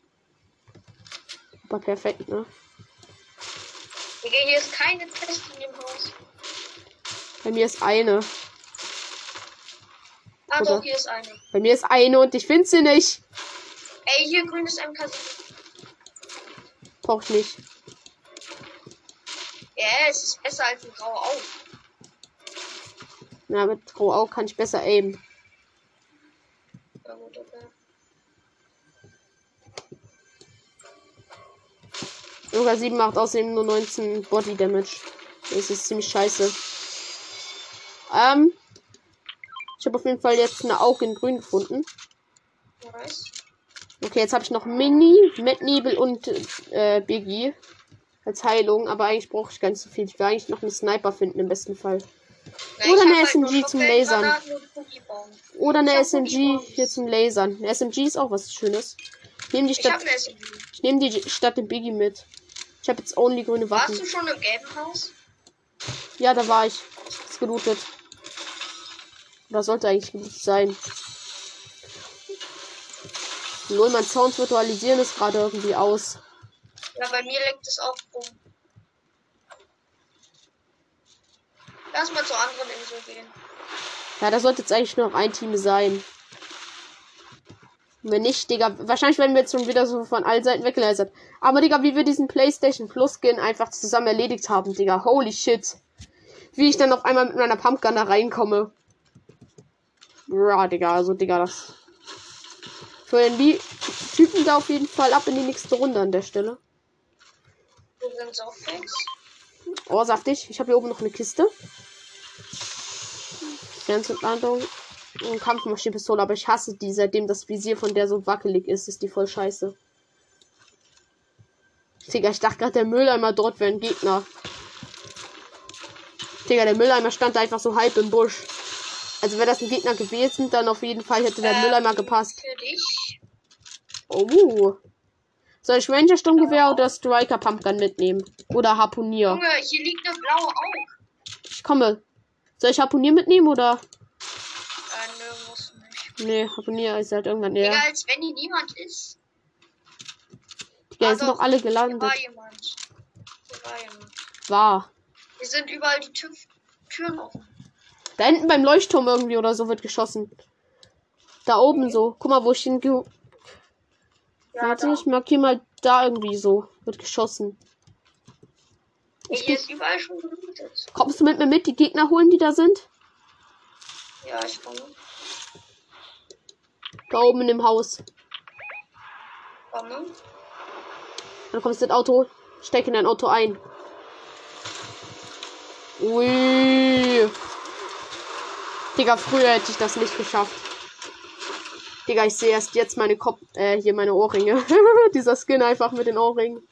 Aber perfekt, ne? Digga, hier ist keine Test in dem Haus. Bei mir ist eine. Ah, doch, hier ist eine. Bei mir ist eine und ich finde sie nicht. Ey, hier grünes MK7. Brauch ich nicht. Ja, es ist besser als ein grauer Auge. Na, mit Grau Au kann ich besser aimen. Ja, gut, okay. Yoga 7 macht außerdem nur 19 Body Damage. Das ist ziemlich scheiße. Ähm. Ich habe auf jeden Fall jetzt eine Auge in grün gefunden. Okay, jetzt habe ich noch Mini, Matt Nebel und äh, Biggie als Heilung, aber eigentlich brauche ich gar nicht so viel. Ich will eigentlich noch einen Sniper finden im besten Fall. Ja, Oder ich eine hab halt SMG zum Lasern. Oder eine SMG hier zum Lasern. Eine SMG ist auch was Schönes. Ich nehme die Stadt, SMG. ich nehme die Stadt den Biggie mit. Ich habe jetzt only grüne Warst Waffen. du schon im gelben Haus? Ja, da war ich. Ist gelootet. Oder sollte eigentlich gelootet sein. Null, mein Sound virtualisieren ist gerade irgendwie aus. Ja, bei mir leckt es auch rum. Lass mal zur anderen Insel gehen. Ja, da sollte jetzt eigentlich nur noch ein Team sein. Wenn nicht, Digga, wahrscheinlich werden wir jetzt schon wieder so von allen Seiten weggelasert. Aber, Digga, wie wir diesen PlayStation Plus Skin einfach zusammen erledigt haben, Digga. Holy shit. Wie ich dann auf einmal mit meiner Pumpgun da reinkomme. Ja, Digga, also, Digga, das. Für den die Typen da auf jeden Fall ab in die nächste Runde an der Stelle. Oh, saftig. Ich habe hier oben noch eine Kiste. Fernzündlandung. Kampfmaschinenpistole, aber ich hasse die, seitdem das Visier von der so wackelig ist, ist die voll scheiße. Digga, ich dachte gerade, der Mülleimer dort wäre ein Gegner. Digga, der Mülleimer stand da einfach so halb im Busch. Also wäre das ein Gegner gewesen, dann auf jeden Fall hätte der Ähm, Mülleimer gepasst. Für dich. Oh. Soll ich Ranger Sturmgewehr oder Striker Pumpgun mitnehmen? Oder Harpunier? Junge, hier liegt eine blaue Aug. Ich komme. Soll ich Harpunier mitnehmen oder? Nee, Harpunier ist halt irgendwann Digga, eher. als wenn hier niemand ist. Ja, Ah, sind doch. doch alle Hier gelandet. war jemand. Hier war jemand. War. Hier sind überall die Tür Türen offen. Da hinten beim Leuchtturm irgendwie oder so wird geschossen. Da oben so. Guck mal, wo ich ge- Ja, Warte, da. ich markiere mal da irgendwie so. Wird geschossen. Ey, hier ist überall schon gelootet. Kommst du mit mir mit, die Gegner holen, die da sind? Ja, ich komme. Da oben in dem Haus. Komme. Dann kommst du ins Auto. Steck in dein Auto ein. Ui. Digga, früher hätte ich das nicht geschafft. Digga, ich sehe erst jetzt meine Kopf, äh, hier meine Ohrringe. Dieser Skin einfach mit den Ohrringen.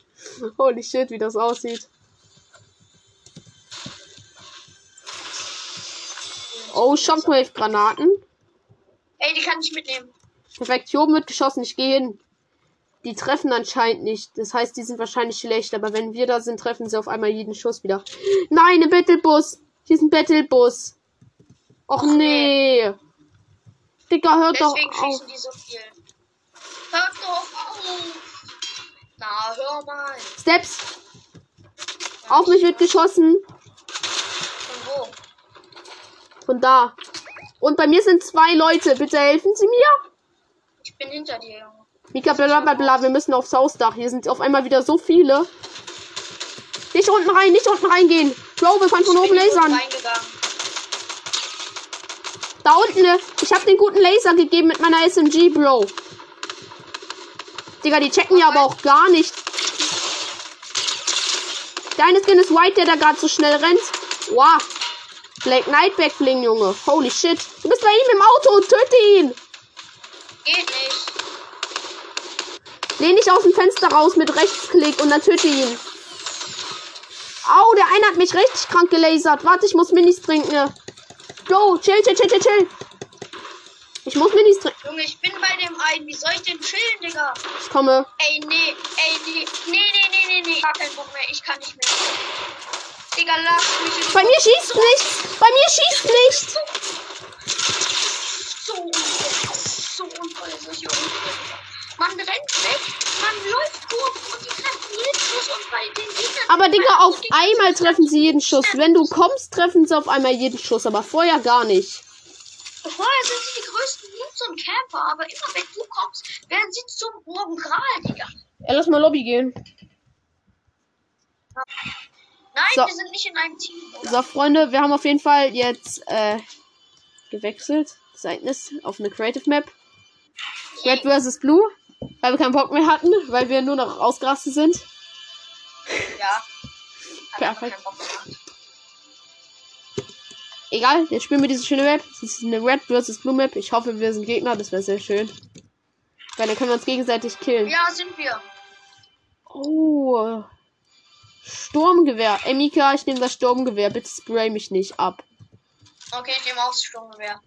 Holy shit, wie das aussieht. Oh, Shockwave-Granaten. Ey, die kann ich mitnehmen. Perfekt, hier oben wird geschossen, ich gehe hin. Die treffen anscheinend nicht. Das heißt, die sind wahrscheinlich schlecht, aber wenn wir da sind, treffen sie auf einmal jeden Schuss wieder. Nein, ein Battlebus! Hier ist ein Battlebus! Och nee! Digga, hört doch Deswegen auf. schießen die so viel. Hört doch auf! Na, hör mal. Steps! Auf mich wird geschossen. Von wo? Von da. Und bei mir sind zwei Leute. Bitte helfen Sie mir. Ich bin hinter dir, Junge. Mika, bla bla bla, wir müssen aufs Hausdach. Hier sind auf einmal wieder so viele. Nicht unten rein, nicht unten reingehen. Bro, wir fahren von oben lasern. Da unten, ne? Ich hab den guten Laser gegeben mit meiner SMG, Bro. Digga, die checken ja aber auch gar nicht. Der eine Skin ist White, der da gerade so schnell rennt. Wow. Black Knight wegbringen, Junge. Holy shit. Du bist bei ihm im Auto. Töte ihn. Geht nicht. Lehn dich aus dem Fenster raus mit Rechtsklick und dann töte ihn. Au, der eine hat mich richtig krank gelasert. Warte, ich muss Minis trinken. Go, chill, chill, chill, chill, chill. Ich muss Minis trinken. Junge, ich bin bei dem einen. Wie soll ich denn chillen, Digga? Ich komme. Ey, nee, ey, nee, nee, nee, nee, nee, nee. Gar keinen Bock mehr. Ich kann nicht mehr. Digga, lass mich Bei mir schießt nichts. Bei mir schießt nichts. Man rennt weg, man läuft Kurven und die treffen jeden Schuss und bei den Gegnern. Aber Digga, auf einmal treffen sie jeden Schuss. Wenn du kommst, treffen sie auf einmal jeden Schuss. Aber vorher gar nicht. Vorher sind sie die größten Noobs und Camper, aber immer wenn du kommst, werden sie zum Morgen Gral, Digga. Ja, lass mal Lobby gehen. Nein, So. wir sind nicht in einem Team, oder? So, Freunde, wir haben auf jeden Fall jetzt äh, gewechselt. Ereignis auf eine Creative Map. Red vs. Blue. Weil wir keinen Bock mehr hatten, weil wir nur noch ausgerastet sind. Ja. Perfekt. Egal, jetzt spielen wir diese schöne Map. Das ist eine Red vs. Blue Map. Ich hoffe, wir sind Gegner. Das wäre sehr schön. Weil dann können wir uns gegenseitig killen. Ja, sind wir. Oh. Sturmgewehr. Ey, Mika, ich nehme das Sturmgewehr. Bitte spray mich nicht ab. Okay, ich nehme auch das Sturmgewehr.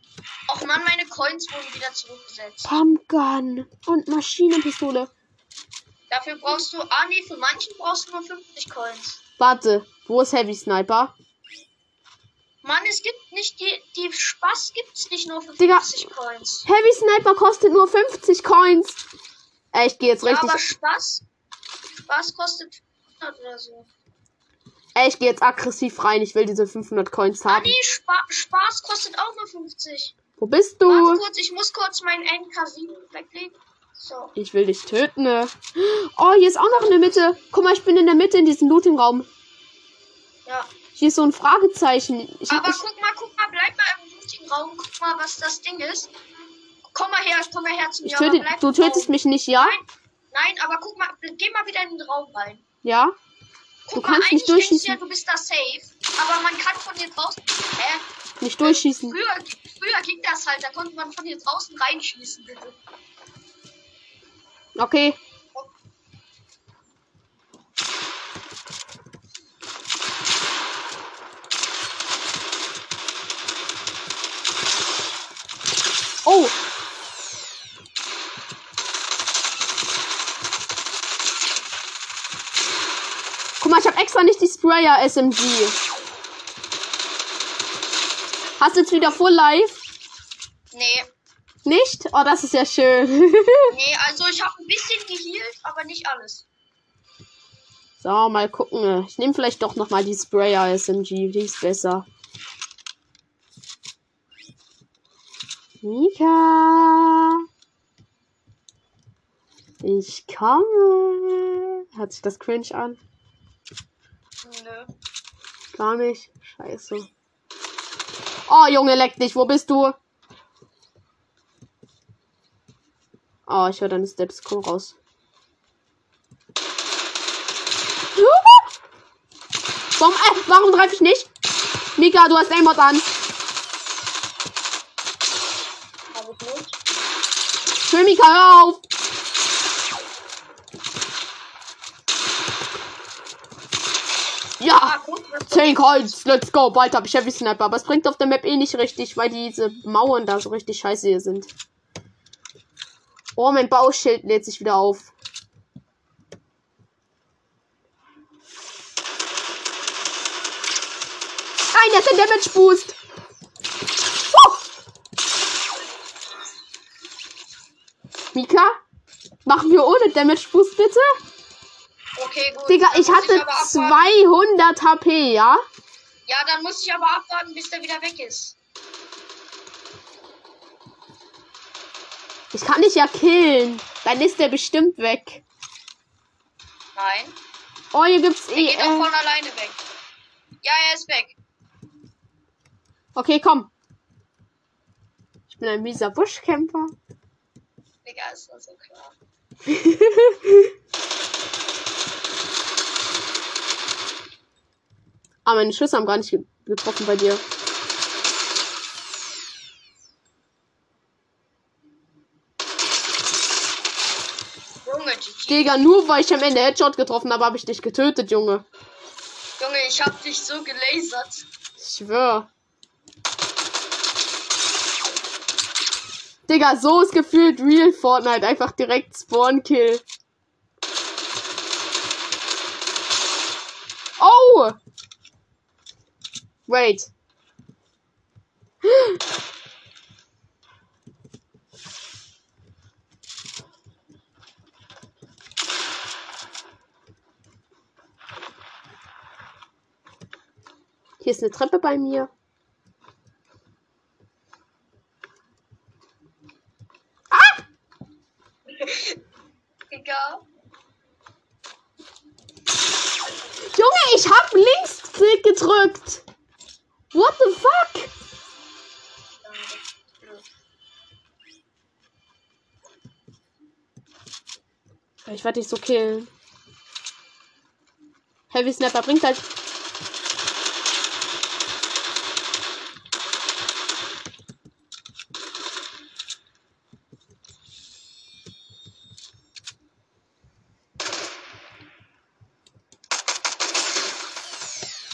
Och man, meine Coins wurden wieder zurückgesetzt. Pumpgun und Maschinenpistole. Dafür brauchst du, ah nee, für manchen brauchst du nur 50 Coins. Warte, wo ist Heavy Sniper? Mann, es gibt nicht die, die Spaß gibt's nicht nur für Digga. 50 Coins. Heavy Sniper kostet nur 50 Coins. Ey, ich gehe jetzt Ja, richtig. aber Spaß, Spaß kostet 100 oder so. Ey, ich gehe jetzt aggressiv rein. Ich will diese 500 Coins Ah haben. nee, Spa Spaß kostet auch nur 50. Wo bist Warte du? kurz, ich muss kurz meinen NK7 weglegen. So. Ich will dich töten. ne? Oh, hier ist auch noch eine Mitte. Guck mal, ich bin in der Mitte in diesem Looting-Raum. Ja. Hier ist so ein Fragezeichen. Ich, Aber ich, guck mal, guck mal, bleib mal im looting Raum, guck mal, was das Ding ist. Komm mal her, komm mal her zu mir. töte, du tötest mich nicht, ja? Nein, nein, aber guck mal, geh mal wieder in den Raum rein. Ja? Guck Du mal, kannst nicht denkst du durchschießen. Ja, du bist da safe, aber man kann von hier draußen. Hä? Nicht durchschießen. Früher, früher ging das halt, da konnte man von hier draußen reinschießen, bitte. Okay. Oh. Mal, ich habe extra nicht die Sprayer SMG. Hast du jetzt wieder Full Life? Nee, Nicht? Oh, das ist ja schön. nee, also ich habe ein bisschen geheilt, aber nicht alles. So, mal gucken. Ich nehme vielleicht doch noch mal die Sprayer SMG. Die ist besser. Mika. Ich komme. Hört sich das cringe an? Nö. Gar nicht. Scheiße. Oh, Junge, leck dich. Wo bist du? Oh, ich höre deine Steps. Komm raus. Warum, äh, warum greife ich nicht? Mika, du hast Aimbot an. Hab ich nicht. Schön, Mika, hör auf. Ja, Ah, guck, was 10 Coins, let's go. Bald habe ich Heavy Sniper. Aber es bringt auf der Map eh nicht richtig, weil diese Mauern da so richtig scheiße hier sind. Oh, mein Bauschild lädt sich wieder auf. Nein, der hat den Damage Boost. Oh. Mika, machen wir ohne Damage Boost bitte? Okay, gut. Digga, ich hatte abwarten. 200 HP, ja? Ja, dann muss ich aber abwarten, bis der wieder weg ist. Ich kann dich ja killen. Dann ist der bestimmt weg. Nein. Oh, hier gibt's eh. geht auch Äh, von alleine weg. Ja, er ist weg. okay, komm. Ich bin ein mieser Buschcamper. Digga, ist das so klar. Ah, meine Schüsse haben gar nicht getroffen bei dir. Digga, nur weil ich am Ende Headshot getroffen habe, habe ich dich getötet, Junge. Junge, ich hab dich so gelasert. Ich schwör. Digga, so ist gefühlt Real Fortnite. Einfach direkt Spawn-Kill. Oh! Wait. Hier ist eine Treppe bei mir. Junge, ich hab Linksklick gedrückt. Ich werde dich so killen. Heavy Snapper bringt halt.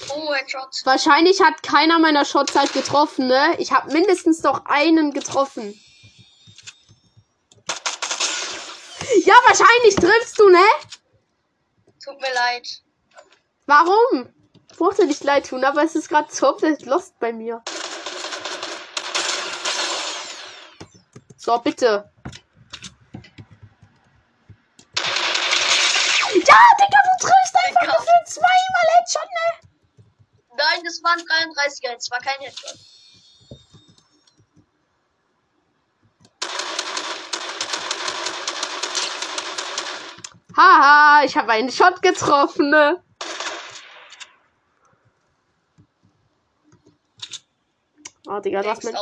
Oh, Headshot. Wahrscheinlich hat keiner meiner Shots halt getroffen, ne? Ich habe mindestens doch einen getroffen. Ja, wahrscheinlich triffst du, ne? Tut mir leid. Warum? Ich brauchte nicht leid tun, aber es ist gerade komplett lost bei mir. So, bitte. Ja, Digga, du triffst einfach Digga. gefühlt zweimal Headshot, ne? Nein, das waren 33er. Es war kein Headshot. Haha, ich habe einen Shot getroffen, ne? Oh, Digga, du hast, mein,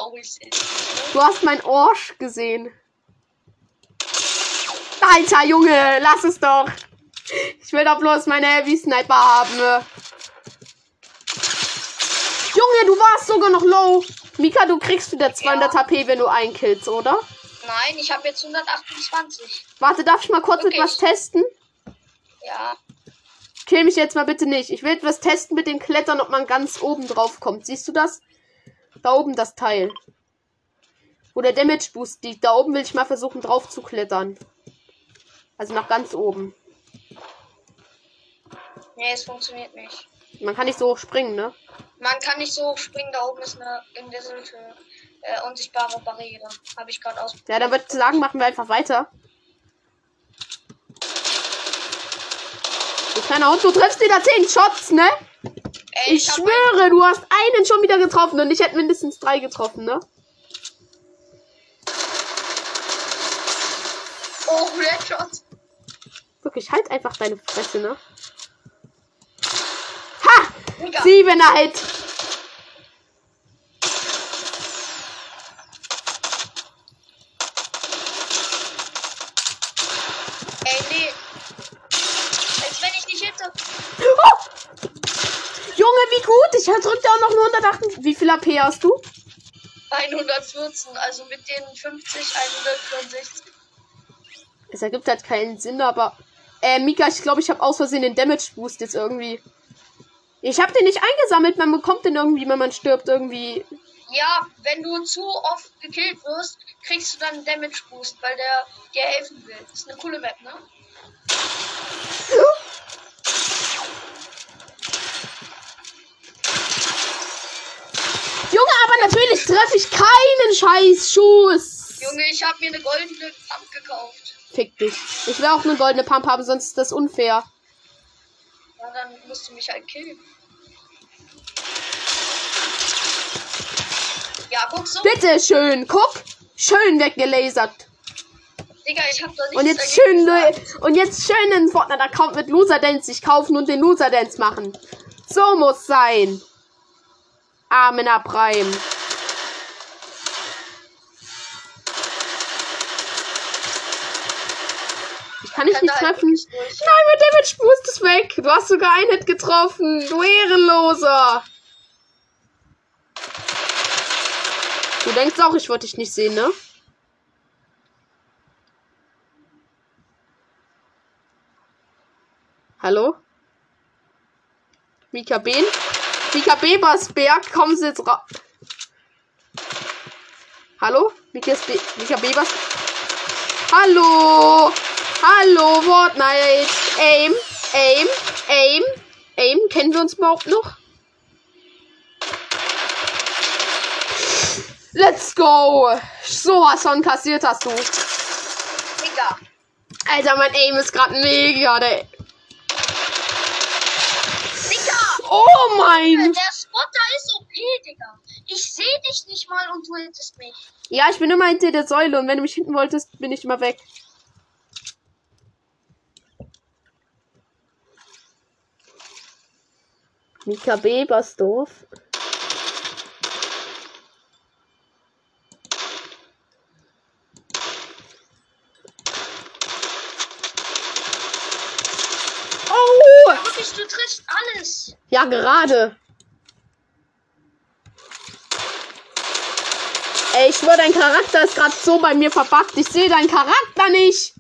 du hast mein Orsch gesehen. Alter, Junge, lass es doch. Ich will doch bloß meine Heavy Sniper haben. ne? Junge, du warst sogar noch low. Mika, du kriegst wieder 200 Ja. HP, wenn du einkillst, oder? Nein, ich habe jetzt 128. Warte, darf ich mal kurz Okay. etwas testen? Ja. Kill mich jetzt mal bitte nicht. Ich will etwas testen mit dem Klettern, ob man ganz oben drauf kommt. Siehst du das? Da oben das Teil. Wo der Damage Boost liegt. Da oben will ich mal versuchen drauf zu klettern. Also nach ganz oben. Nee, es funktioniert nicht. Man kann nicht so hoch springen, ne? Man kann nicht so hoch springen, da oben ist eine invisible, äh, unsichtbare Barriere. Habe ich gerade aus. Ja, dann würde ich sagen, machen wir einfach weiter. Du kleiner Hund, du triffst wieder 10 Shots, ne? Ey, Ich hab schwöre, du hast einen schon wieder getroffen und ich hätte mindestens drei getroffen, ne? Oh, Headshot. Wirklich, halt einfach deine Fresse, ne? Ha! Digga. Siebener Hit! Ey, nee. Als wenn ich nicht hätte. Oh! Junge, wie gut! Ich drückte auch noch nur 108. Wie viel AP hast du? 114, also mit den 50, 164. Es ergibt halt keinen Sinn, aber. Äh, Mika, ich glaube, ich habe aus Versehen den Damage Boost jetzt irgendwie. Ich habe den nicht eingesammelt, man bekommt den irgendwie, wenn man stirbt, irgendwie. Ja, wenn du zu oft gekillt wirst, kriegst du dann einen Damage Boost, weil der dir helfen will. ist eine coole Map, ne? Junge, aber natürlich treffe ich keinen Scheißschuss. Junge, ich habe mir eine goldene Pump gekauft. Fick dich. Ich will auch eine goldene Pump haben, sonst ist das unfair. Ja, dann musst du mich halt killen. Ja, guck so. Bitte schön, guck. Schön weggelasert. Digga, ich hab doch nichts Und jetzt schön, gesagt. und jetzt schön den Fortnite-Account mit Loser Dance sich kaufen und den Loser Dance machen. So muss sein. Amena Prime. Ich kann dich Kann nicht treffen. Nein, mein Damage Boost ist weg. Du hast sogar einen Hit getroffen. Du Ehrenloser. Du denkst auch, ich wollte dich nicht sehen, ne? Hallo? Mika Ben? Mika Bebersberg, kommen Sie jetzt ra... Hallo? Mika, Be Mika Bebers... Hallo! Hallo, Fortnite! Aim! Aim! Aim! Aim! Kennen wir uns überhaupt noch? Let's go! Sowas von kassiert hast du. Digga. Alter, mein Aim ist gerade mega. Der Digga! Oh mein! Der Spotter ist OP, Digga. Ich sehe dich nicht mal und du hittest mich. Ja, ich bin immer hinter der Säule und wenn du mich hinten wolltest, bin ich immer weg. Mika Bebersdorf. Wirklich, du triffst alles. Ja, gerade. Ey, ich schwör, dein Charakter ist gerade so bei mir verbuggt. Ich sehe deinen Charakter nicht.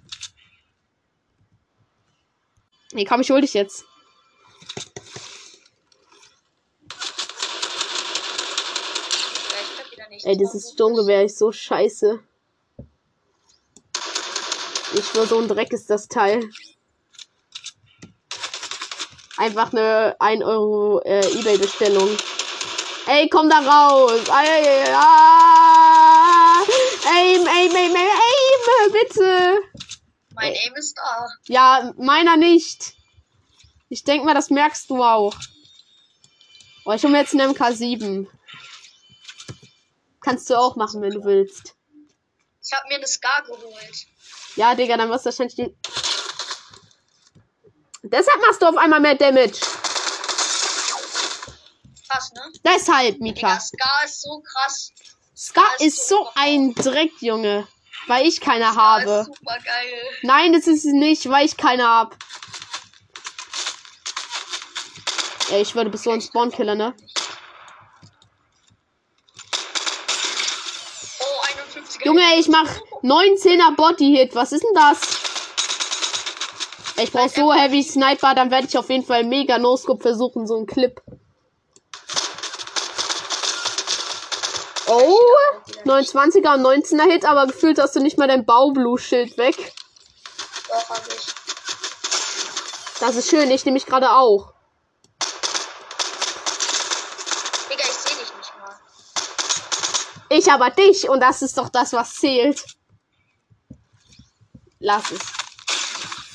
Nee, komm, ich hol dich jetzt. Nicht. Ey, dieses Sturmgewehr ist so scheiße. Ich schwör, so ein Dreck ist das Teil. Einfach eine 1 Euro äh, Ebay-Bestellung. Ey, komm da raus! Ey, aim, aim, aim, aim, bitte! Mein Aim ist da. Ja, meiner nicht. Ich denk mal, das merkst du auch. Oh, ich hol mir jetzt einen MK7. Kannst du auch machen, wenn du willst. Ich habe mir eine Scar geholt. Ja, Digga, dann wirst du wahrscheinlich die. Deshalb machst du auf einmal mehr Damage. Krass, ne? Deshalb, Digga, Mika. Scar ist so krass. Ska ist so ein Dreck, Junge. Weil ich keine Scar ist habe. super geil. Nein, das ist es nicht, weil ich keine hab. Ey, ich würde bis so ein Spawnkiller, ne? Oh, 51. Junge, ey, ich mach 19er Body-Hit. Was ist denn das? Ich brauch so Heavy Sniper, dann werde ich auf jeden Fall mega No-Scope versuchen, so ein Clip. Oh, 29er und 19er Hit, aber gefühlt hast du nicht mal dein Baublue-Schild weg. Doch, hab ich. Das ist schön, ich nehme mich gerade auch. Digga, ich sehe dich nicht mal. Ich aber dich und das ist doch das, was zählt. Lass es.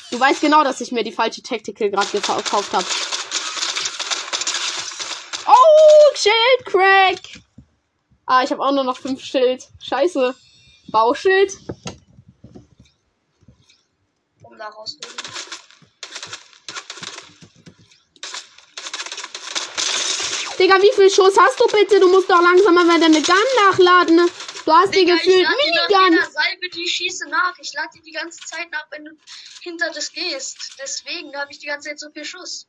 Du weißt genau, dass ich mir die falsche Tactical gerade gekauft habe. Oh, Schild Crack. Ah, ich habe auch nur noch fünf Schild. Scheiße. Bauschild. Um da rauszuholen. Digga, wie viel Schuss hast du bitte? Du musst doch langsamer mal deine Gun nachladen. Du hast die Digga, gefühlt dir nach Minigun. jeder Salbe die schieße nach. Ich lade dir die ganze Zeit nach, wenn du hinter das gehst. Deswegen habe ich die ganze Zeit so viel Schuss.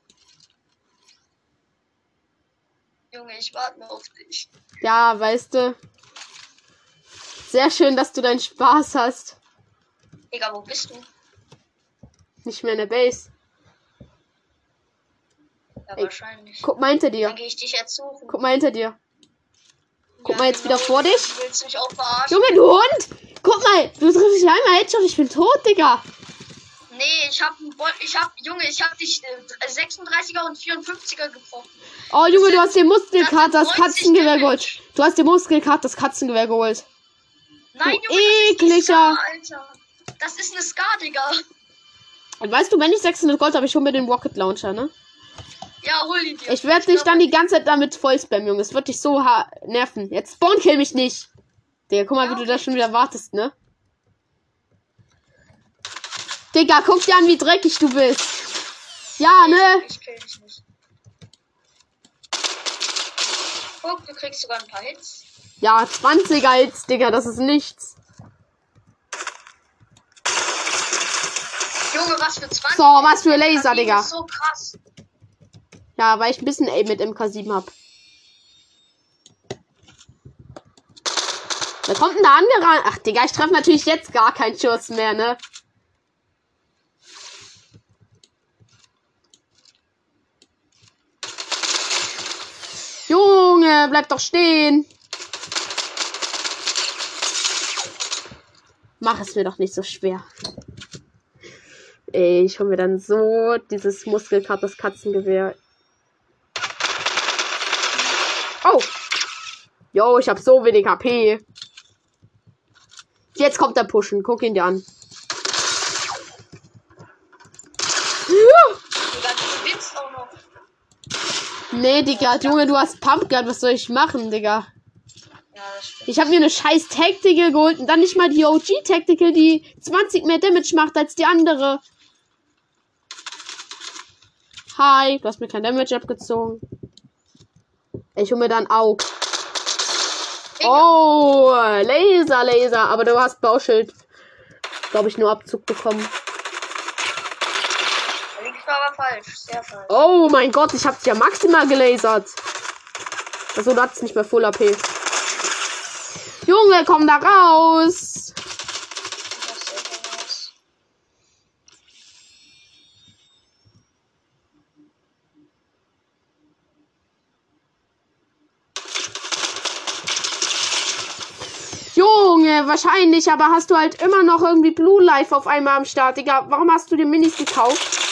Junge, ich warte nur auf dich. Ja, weißt du. Sehr schön, dass du deinen Spaß hast. Digga, wo bist du? Nicht mehr in der Base. Ja, Ey, wahrscheinlich. Guck mal hinter dir. Dann gehe ich dich jetzt suchen. Guck mal hinter dir. Guck Ja, mal jetzt genau. wieder vor dich. Du willst mich auch verarschen? Junge, du Hund! Guck mal, du triffst mich einmal Headshot, ich bin tot, Digga. Nee, ich hab, ich hab, Junge, ich hab dich äh, 36er und 54er gebrochen. Oh, Junge, du hast den Muskelkart, das 90 Katzengewehr geholt. Du hast den Muskelkart, das Katzengewehr geholt. Nein, Du Junge, das ist ekliger. Scar. Das ist eine Scar, Digga. Und weißt du, wenn ich 600 Gold habe, ich hol mir den Rocket Launcher, ne? Ja, hol ihn dir. Ich werde dich dann die ganze Zeit damit voll spammen, Junge. Es wird dich so nerven. Jetzt spawn kill mich nicht. Digga, guck mal, Ja, wie du das okay. schon wieder wartest, ne? Digga, guck dir an, wie dreckig du bist. Ja, ne? Ich kill dich nicht. Guck, du kriegst sogar ein paar Hits. Ja, 20er Hits, Digga, das ist nichts. Junge, was für 20. So, was für Laser, Digga. ist so krass. Ja, weil ich ein bisschen Aim mit MK7 hab. Wer kommt da angerannt? Ach, Digga, ich treffe natürlich jetzt gar keinen Schuss mehr, ne? Bleib doch stehen. Mach es mir doch nicht so schwer. Ey, ich hol mir dann so dieses Muskelkaters Katzengewehr. Oh. Jo, ich hab so wenig HP. Jetzt kommt der Pushen. Guck ihn dir an. Digga, du gewinnst auch noch. Nee, Digga, Junge, du hast Pumpgun. Was soll ich machen, Digga? Ja. Ich habe mir eine scheiß Tactical geholt und dann nicht mal die OG Tactical, die 20 mehr Damage macht als die andere. Hi, du hast mir kein Damage abgezogen. Ich hol mir dann Aug. Oh, Laser, Laser. Aber du hast Bauschild, glaube ich, nur Abzug bekommen. Da liegst du aber falsch. Sehr falsch. Oh mein Gott, ich hab's ja maximal gelasert. Also du hattest nicht mehr Full AP. Junge, komm da raus. Junge, wahrscheinlich, aber hast du halt immer noch irgendwie Blue Life auf einmal am Start, Digga. Warum hast du dir Minis gekauft?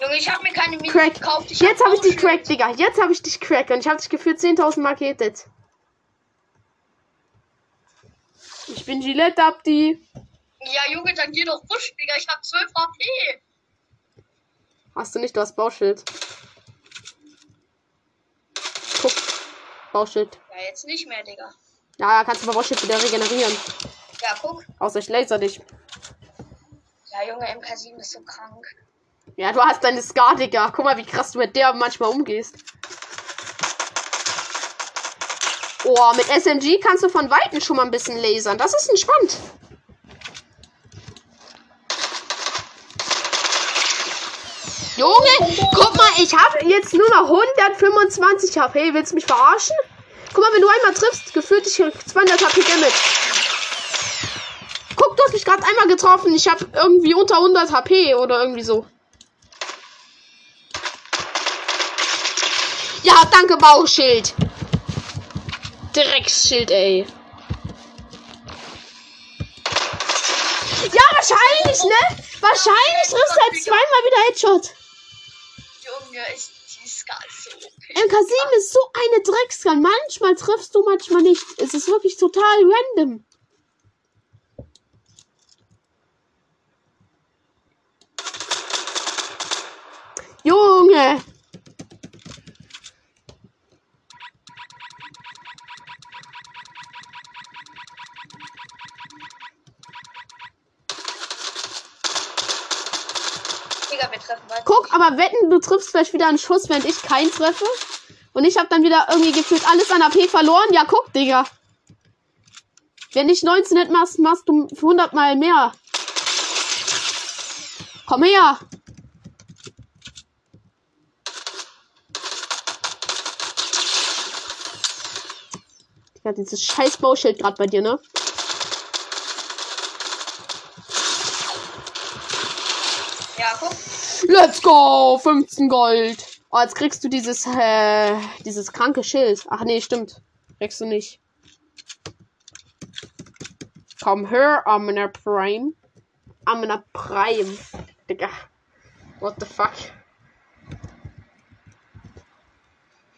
Junge, ich habe mir keine Mini Crack. gekauft. Ich Jetzt hab habe ich dich crack, Digga. Jetzt habe ich dich crack und ich habe dich gefühlt 10.000 Mal gehittet. Ich bin Gillette Abdi. Ja, Junge, dann geh doch push, Digga. Ich hab 12 HP. Hast du nicht, du hast Bauschild. Guck. Bauschild. Ja, jetzt nicht mehr, Digga. Ja, kannst du mal Bauschild wieder regenerieren. Ja, guck. Außer ich laser dich. Ja, Junge, MK7 ist so krank. Ja, du hast deine Scar, Digga. Guck mal, wie krass du mit der manchmal umgehst. Oh, mit SMG kannst du von Weitem schon mal ein bisschen lasern. Das ist entspannt. Junge, guck mal, ich habe jetzt nur noch 125 HP. Willst du mich verarschen? Guck mal, wenn du einmal triffst, gefühlt ich 200 HP Damage. Guck, du hast mich gerade einmal getroffen. Ich habe irgendwie unter 100 HP oder irgendwie so. Ja, danke, Bauschild. Drecksschild, ey. Ja, wahrscheinlich, ne? Wahrscheinlich triffst du halt zweimal wieder Headshot. Junge, ist die so okay. MK7 ist so eine Dreckskan. Manchmal triffst du, manchmal nicht. Es ist wirklich total random. Junge! Digga, wir treffen aber wetten, du triffst vielleicht wieder einen Schuss, während ich keinen treffe. Und ich habe dann wieder irgendwie gefühlt alles an AP verloren. Ja, guck, Digga. Wenn ich 19 nicht machst, machst du 100 mal mehr. Komm her. Digga, dieses scheiß Bauschild gerade bei dir, ne? Ja, guck. Let's go! 15 Gold. Oh, jetzt kriegst du dieses, äh, dieses kranke Schild. Ach nee, stimmt. Kriegst du nicht. Komm her, Amina Prime. Amina Prime. Digga. What the fuck?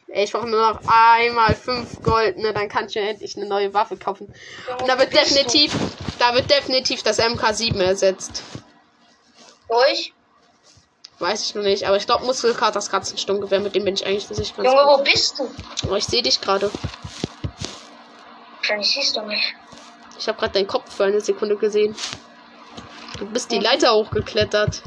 Ey, ich brauche nur noch einmal 5 Gold, ne? Dann kann ich mir endlich eine neue Waffe kaufen. Und da wird definitiv, da wird definitiv das MK7 ersetzt. Du? Durch? Weiß ich noch nicht, aber ich glaube Muskelkaters Katzensturmgewehr, mit dem bin ich eigentlich für sich ganz Junge, wo bist du? Oh, ich sehe dich gerade. Wahrscheinlich siehst du mich. Ich habe gerade deinen Kopf für eine Sekunde gesehen. Du bist die Leiter hochgeklettert.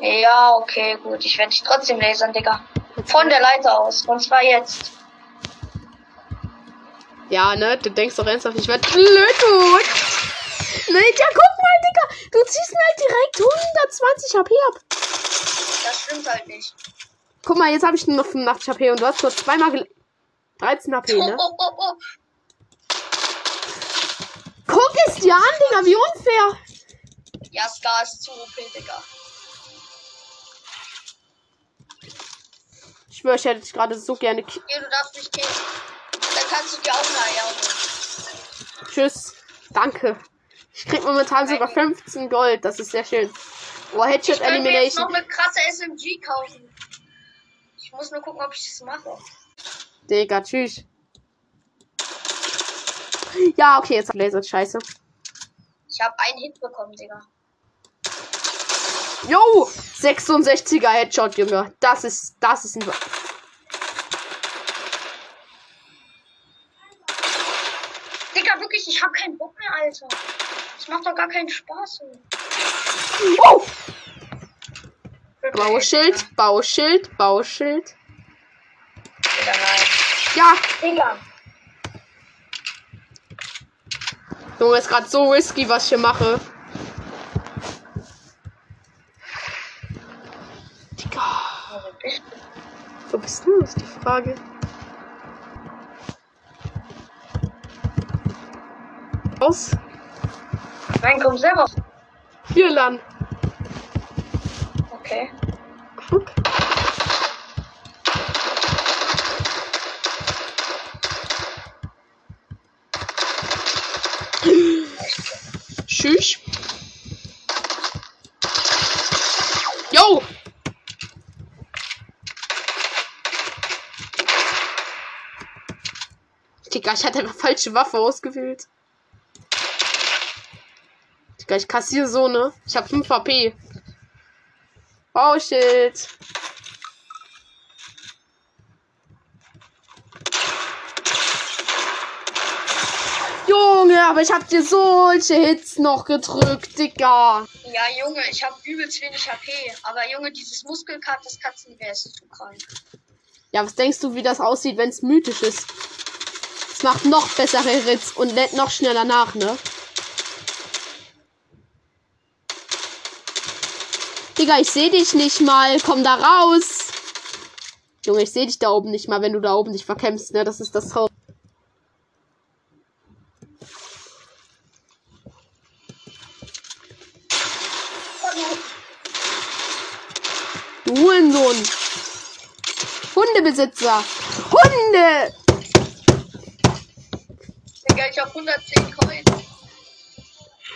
Ja, okay, gut. Ich werde dich trotzdem lasern, Digga. Von der Leiter aus. Und zwar jetzt. Ja, ne? Du denkst doch ernsthaft, ich werde blöd gut. Ne, ja, guck mal, Digga. Du ziehst mir halt direkt 120 HP ab. Das stimmt halt nicht. Guck mal, jetzt habe ich nur noch 85 HP und du hast nur zweimal gel 13 HP, ne? oh, oh, oh. Guck es dir an, Digga, wie unfair. Ja, Scar ist zu OP, Digga. Ich schwöre, ich hätte dich gerade so gerne. Hier, du darfst mich killen. kannst du dir auch eine Eier holen. Tschüss. Danke. Ich krieg momentan sogar 15 Gold. Das ist sehr schön. Oh, Headshot Ich könnte mir jetzt Elimination. noch eine krasse SMG kaufen. Ich muss nur gucken, ob ich das mache. Digga, tschüss. Ja, okay, jetzt Laser. Scheiße. Ich habe einen Hit bekommen, Digga. Yo! 66er Headshot, Junge. Das ist, das ist ein. Digga, wirklich, ich habe keinen Bock mehr, Alter. Das macht doch gar keinen Spaß. so. Wirklich, Bauschild, Bauschild, Bauschild. Digga, nein. Ja, Digga. Junge, ist gerade so risky, was ich hier mache. Digga, Wo bist du? wo bist du? Ist die Frage. Aus? Nein, komm selber. Hier lang. Okay. Guck. Tschüss. Yo! Digga, ich hatte eine falsche Waffe ausgewählt. Digga, ich kassiere so, ne? Ich hab 5 HP. Oh shit. Junge, aber ich hab dir solche Hits noch gedrückt, Digga. Ja, Junge, ich habe übelst wenig HP. Aber Junge, dieses Muskelkat, das Katzengewehr ist zu krank. Ja, was denkst du, wie das aussieht, wenn es mythisch ist? Es macht noch bessere Hits und lädt noch schneller nach, ne? Digga, ich sehe dich nicht mal. Komm da raus. Junge, ich sehe dich da oben nicht mal, wenn du da oben dich verkämpfst, ne? Das ist das Haus. Du Hurensohn. Hundebesitzer. Hunde. Digga, ich hab 110 Coins.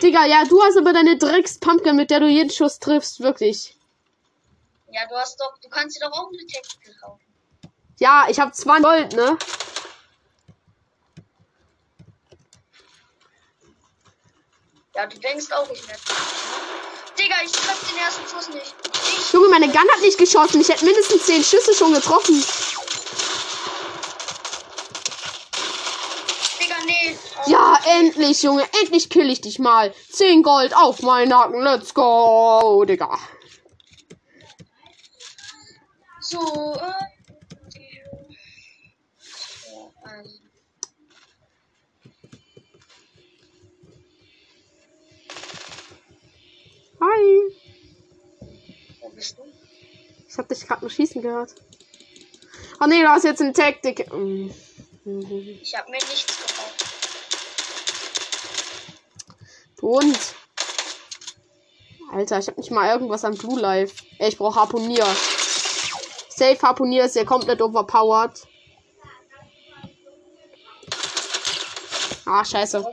Digga, ja, du hast aber deine Drecks-Pumpkin, mit der du jeden Schuss triffst, wirklich. Ja, du hast doch, du kannst dir doch auch eine Tactical kaufen. Ja, ich hab 20 Gold, ne? Ja, du denkst auch, ich werde. Digga, ich treff den ersten Schuss nicht. Ich, Junge, meine Gun hat nicht geschossen. Ich hätte mindestens 10 Schüsse schon getroffen. Digga, nee. Oh, Ja, endlich, Junge. Endlich kill ich dich mal. 10 Gold auf meinen Nacken. Let's go, Digga. So, äh. Hi. Wo bist du? Ich hab dich gerade nur schießen gehört. Oh nee, du hast jetzt eine Taktik. Ich hab mir nichts Und. Alter, ich hab nicht mal irgendwas am Blue Life. Ey, ich brauch Harpunier. Safe Harpunier ist ja komplett overpowered. Ah, scheiße.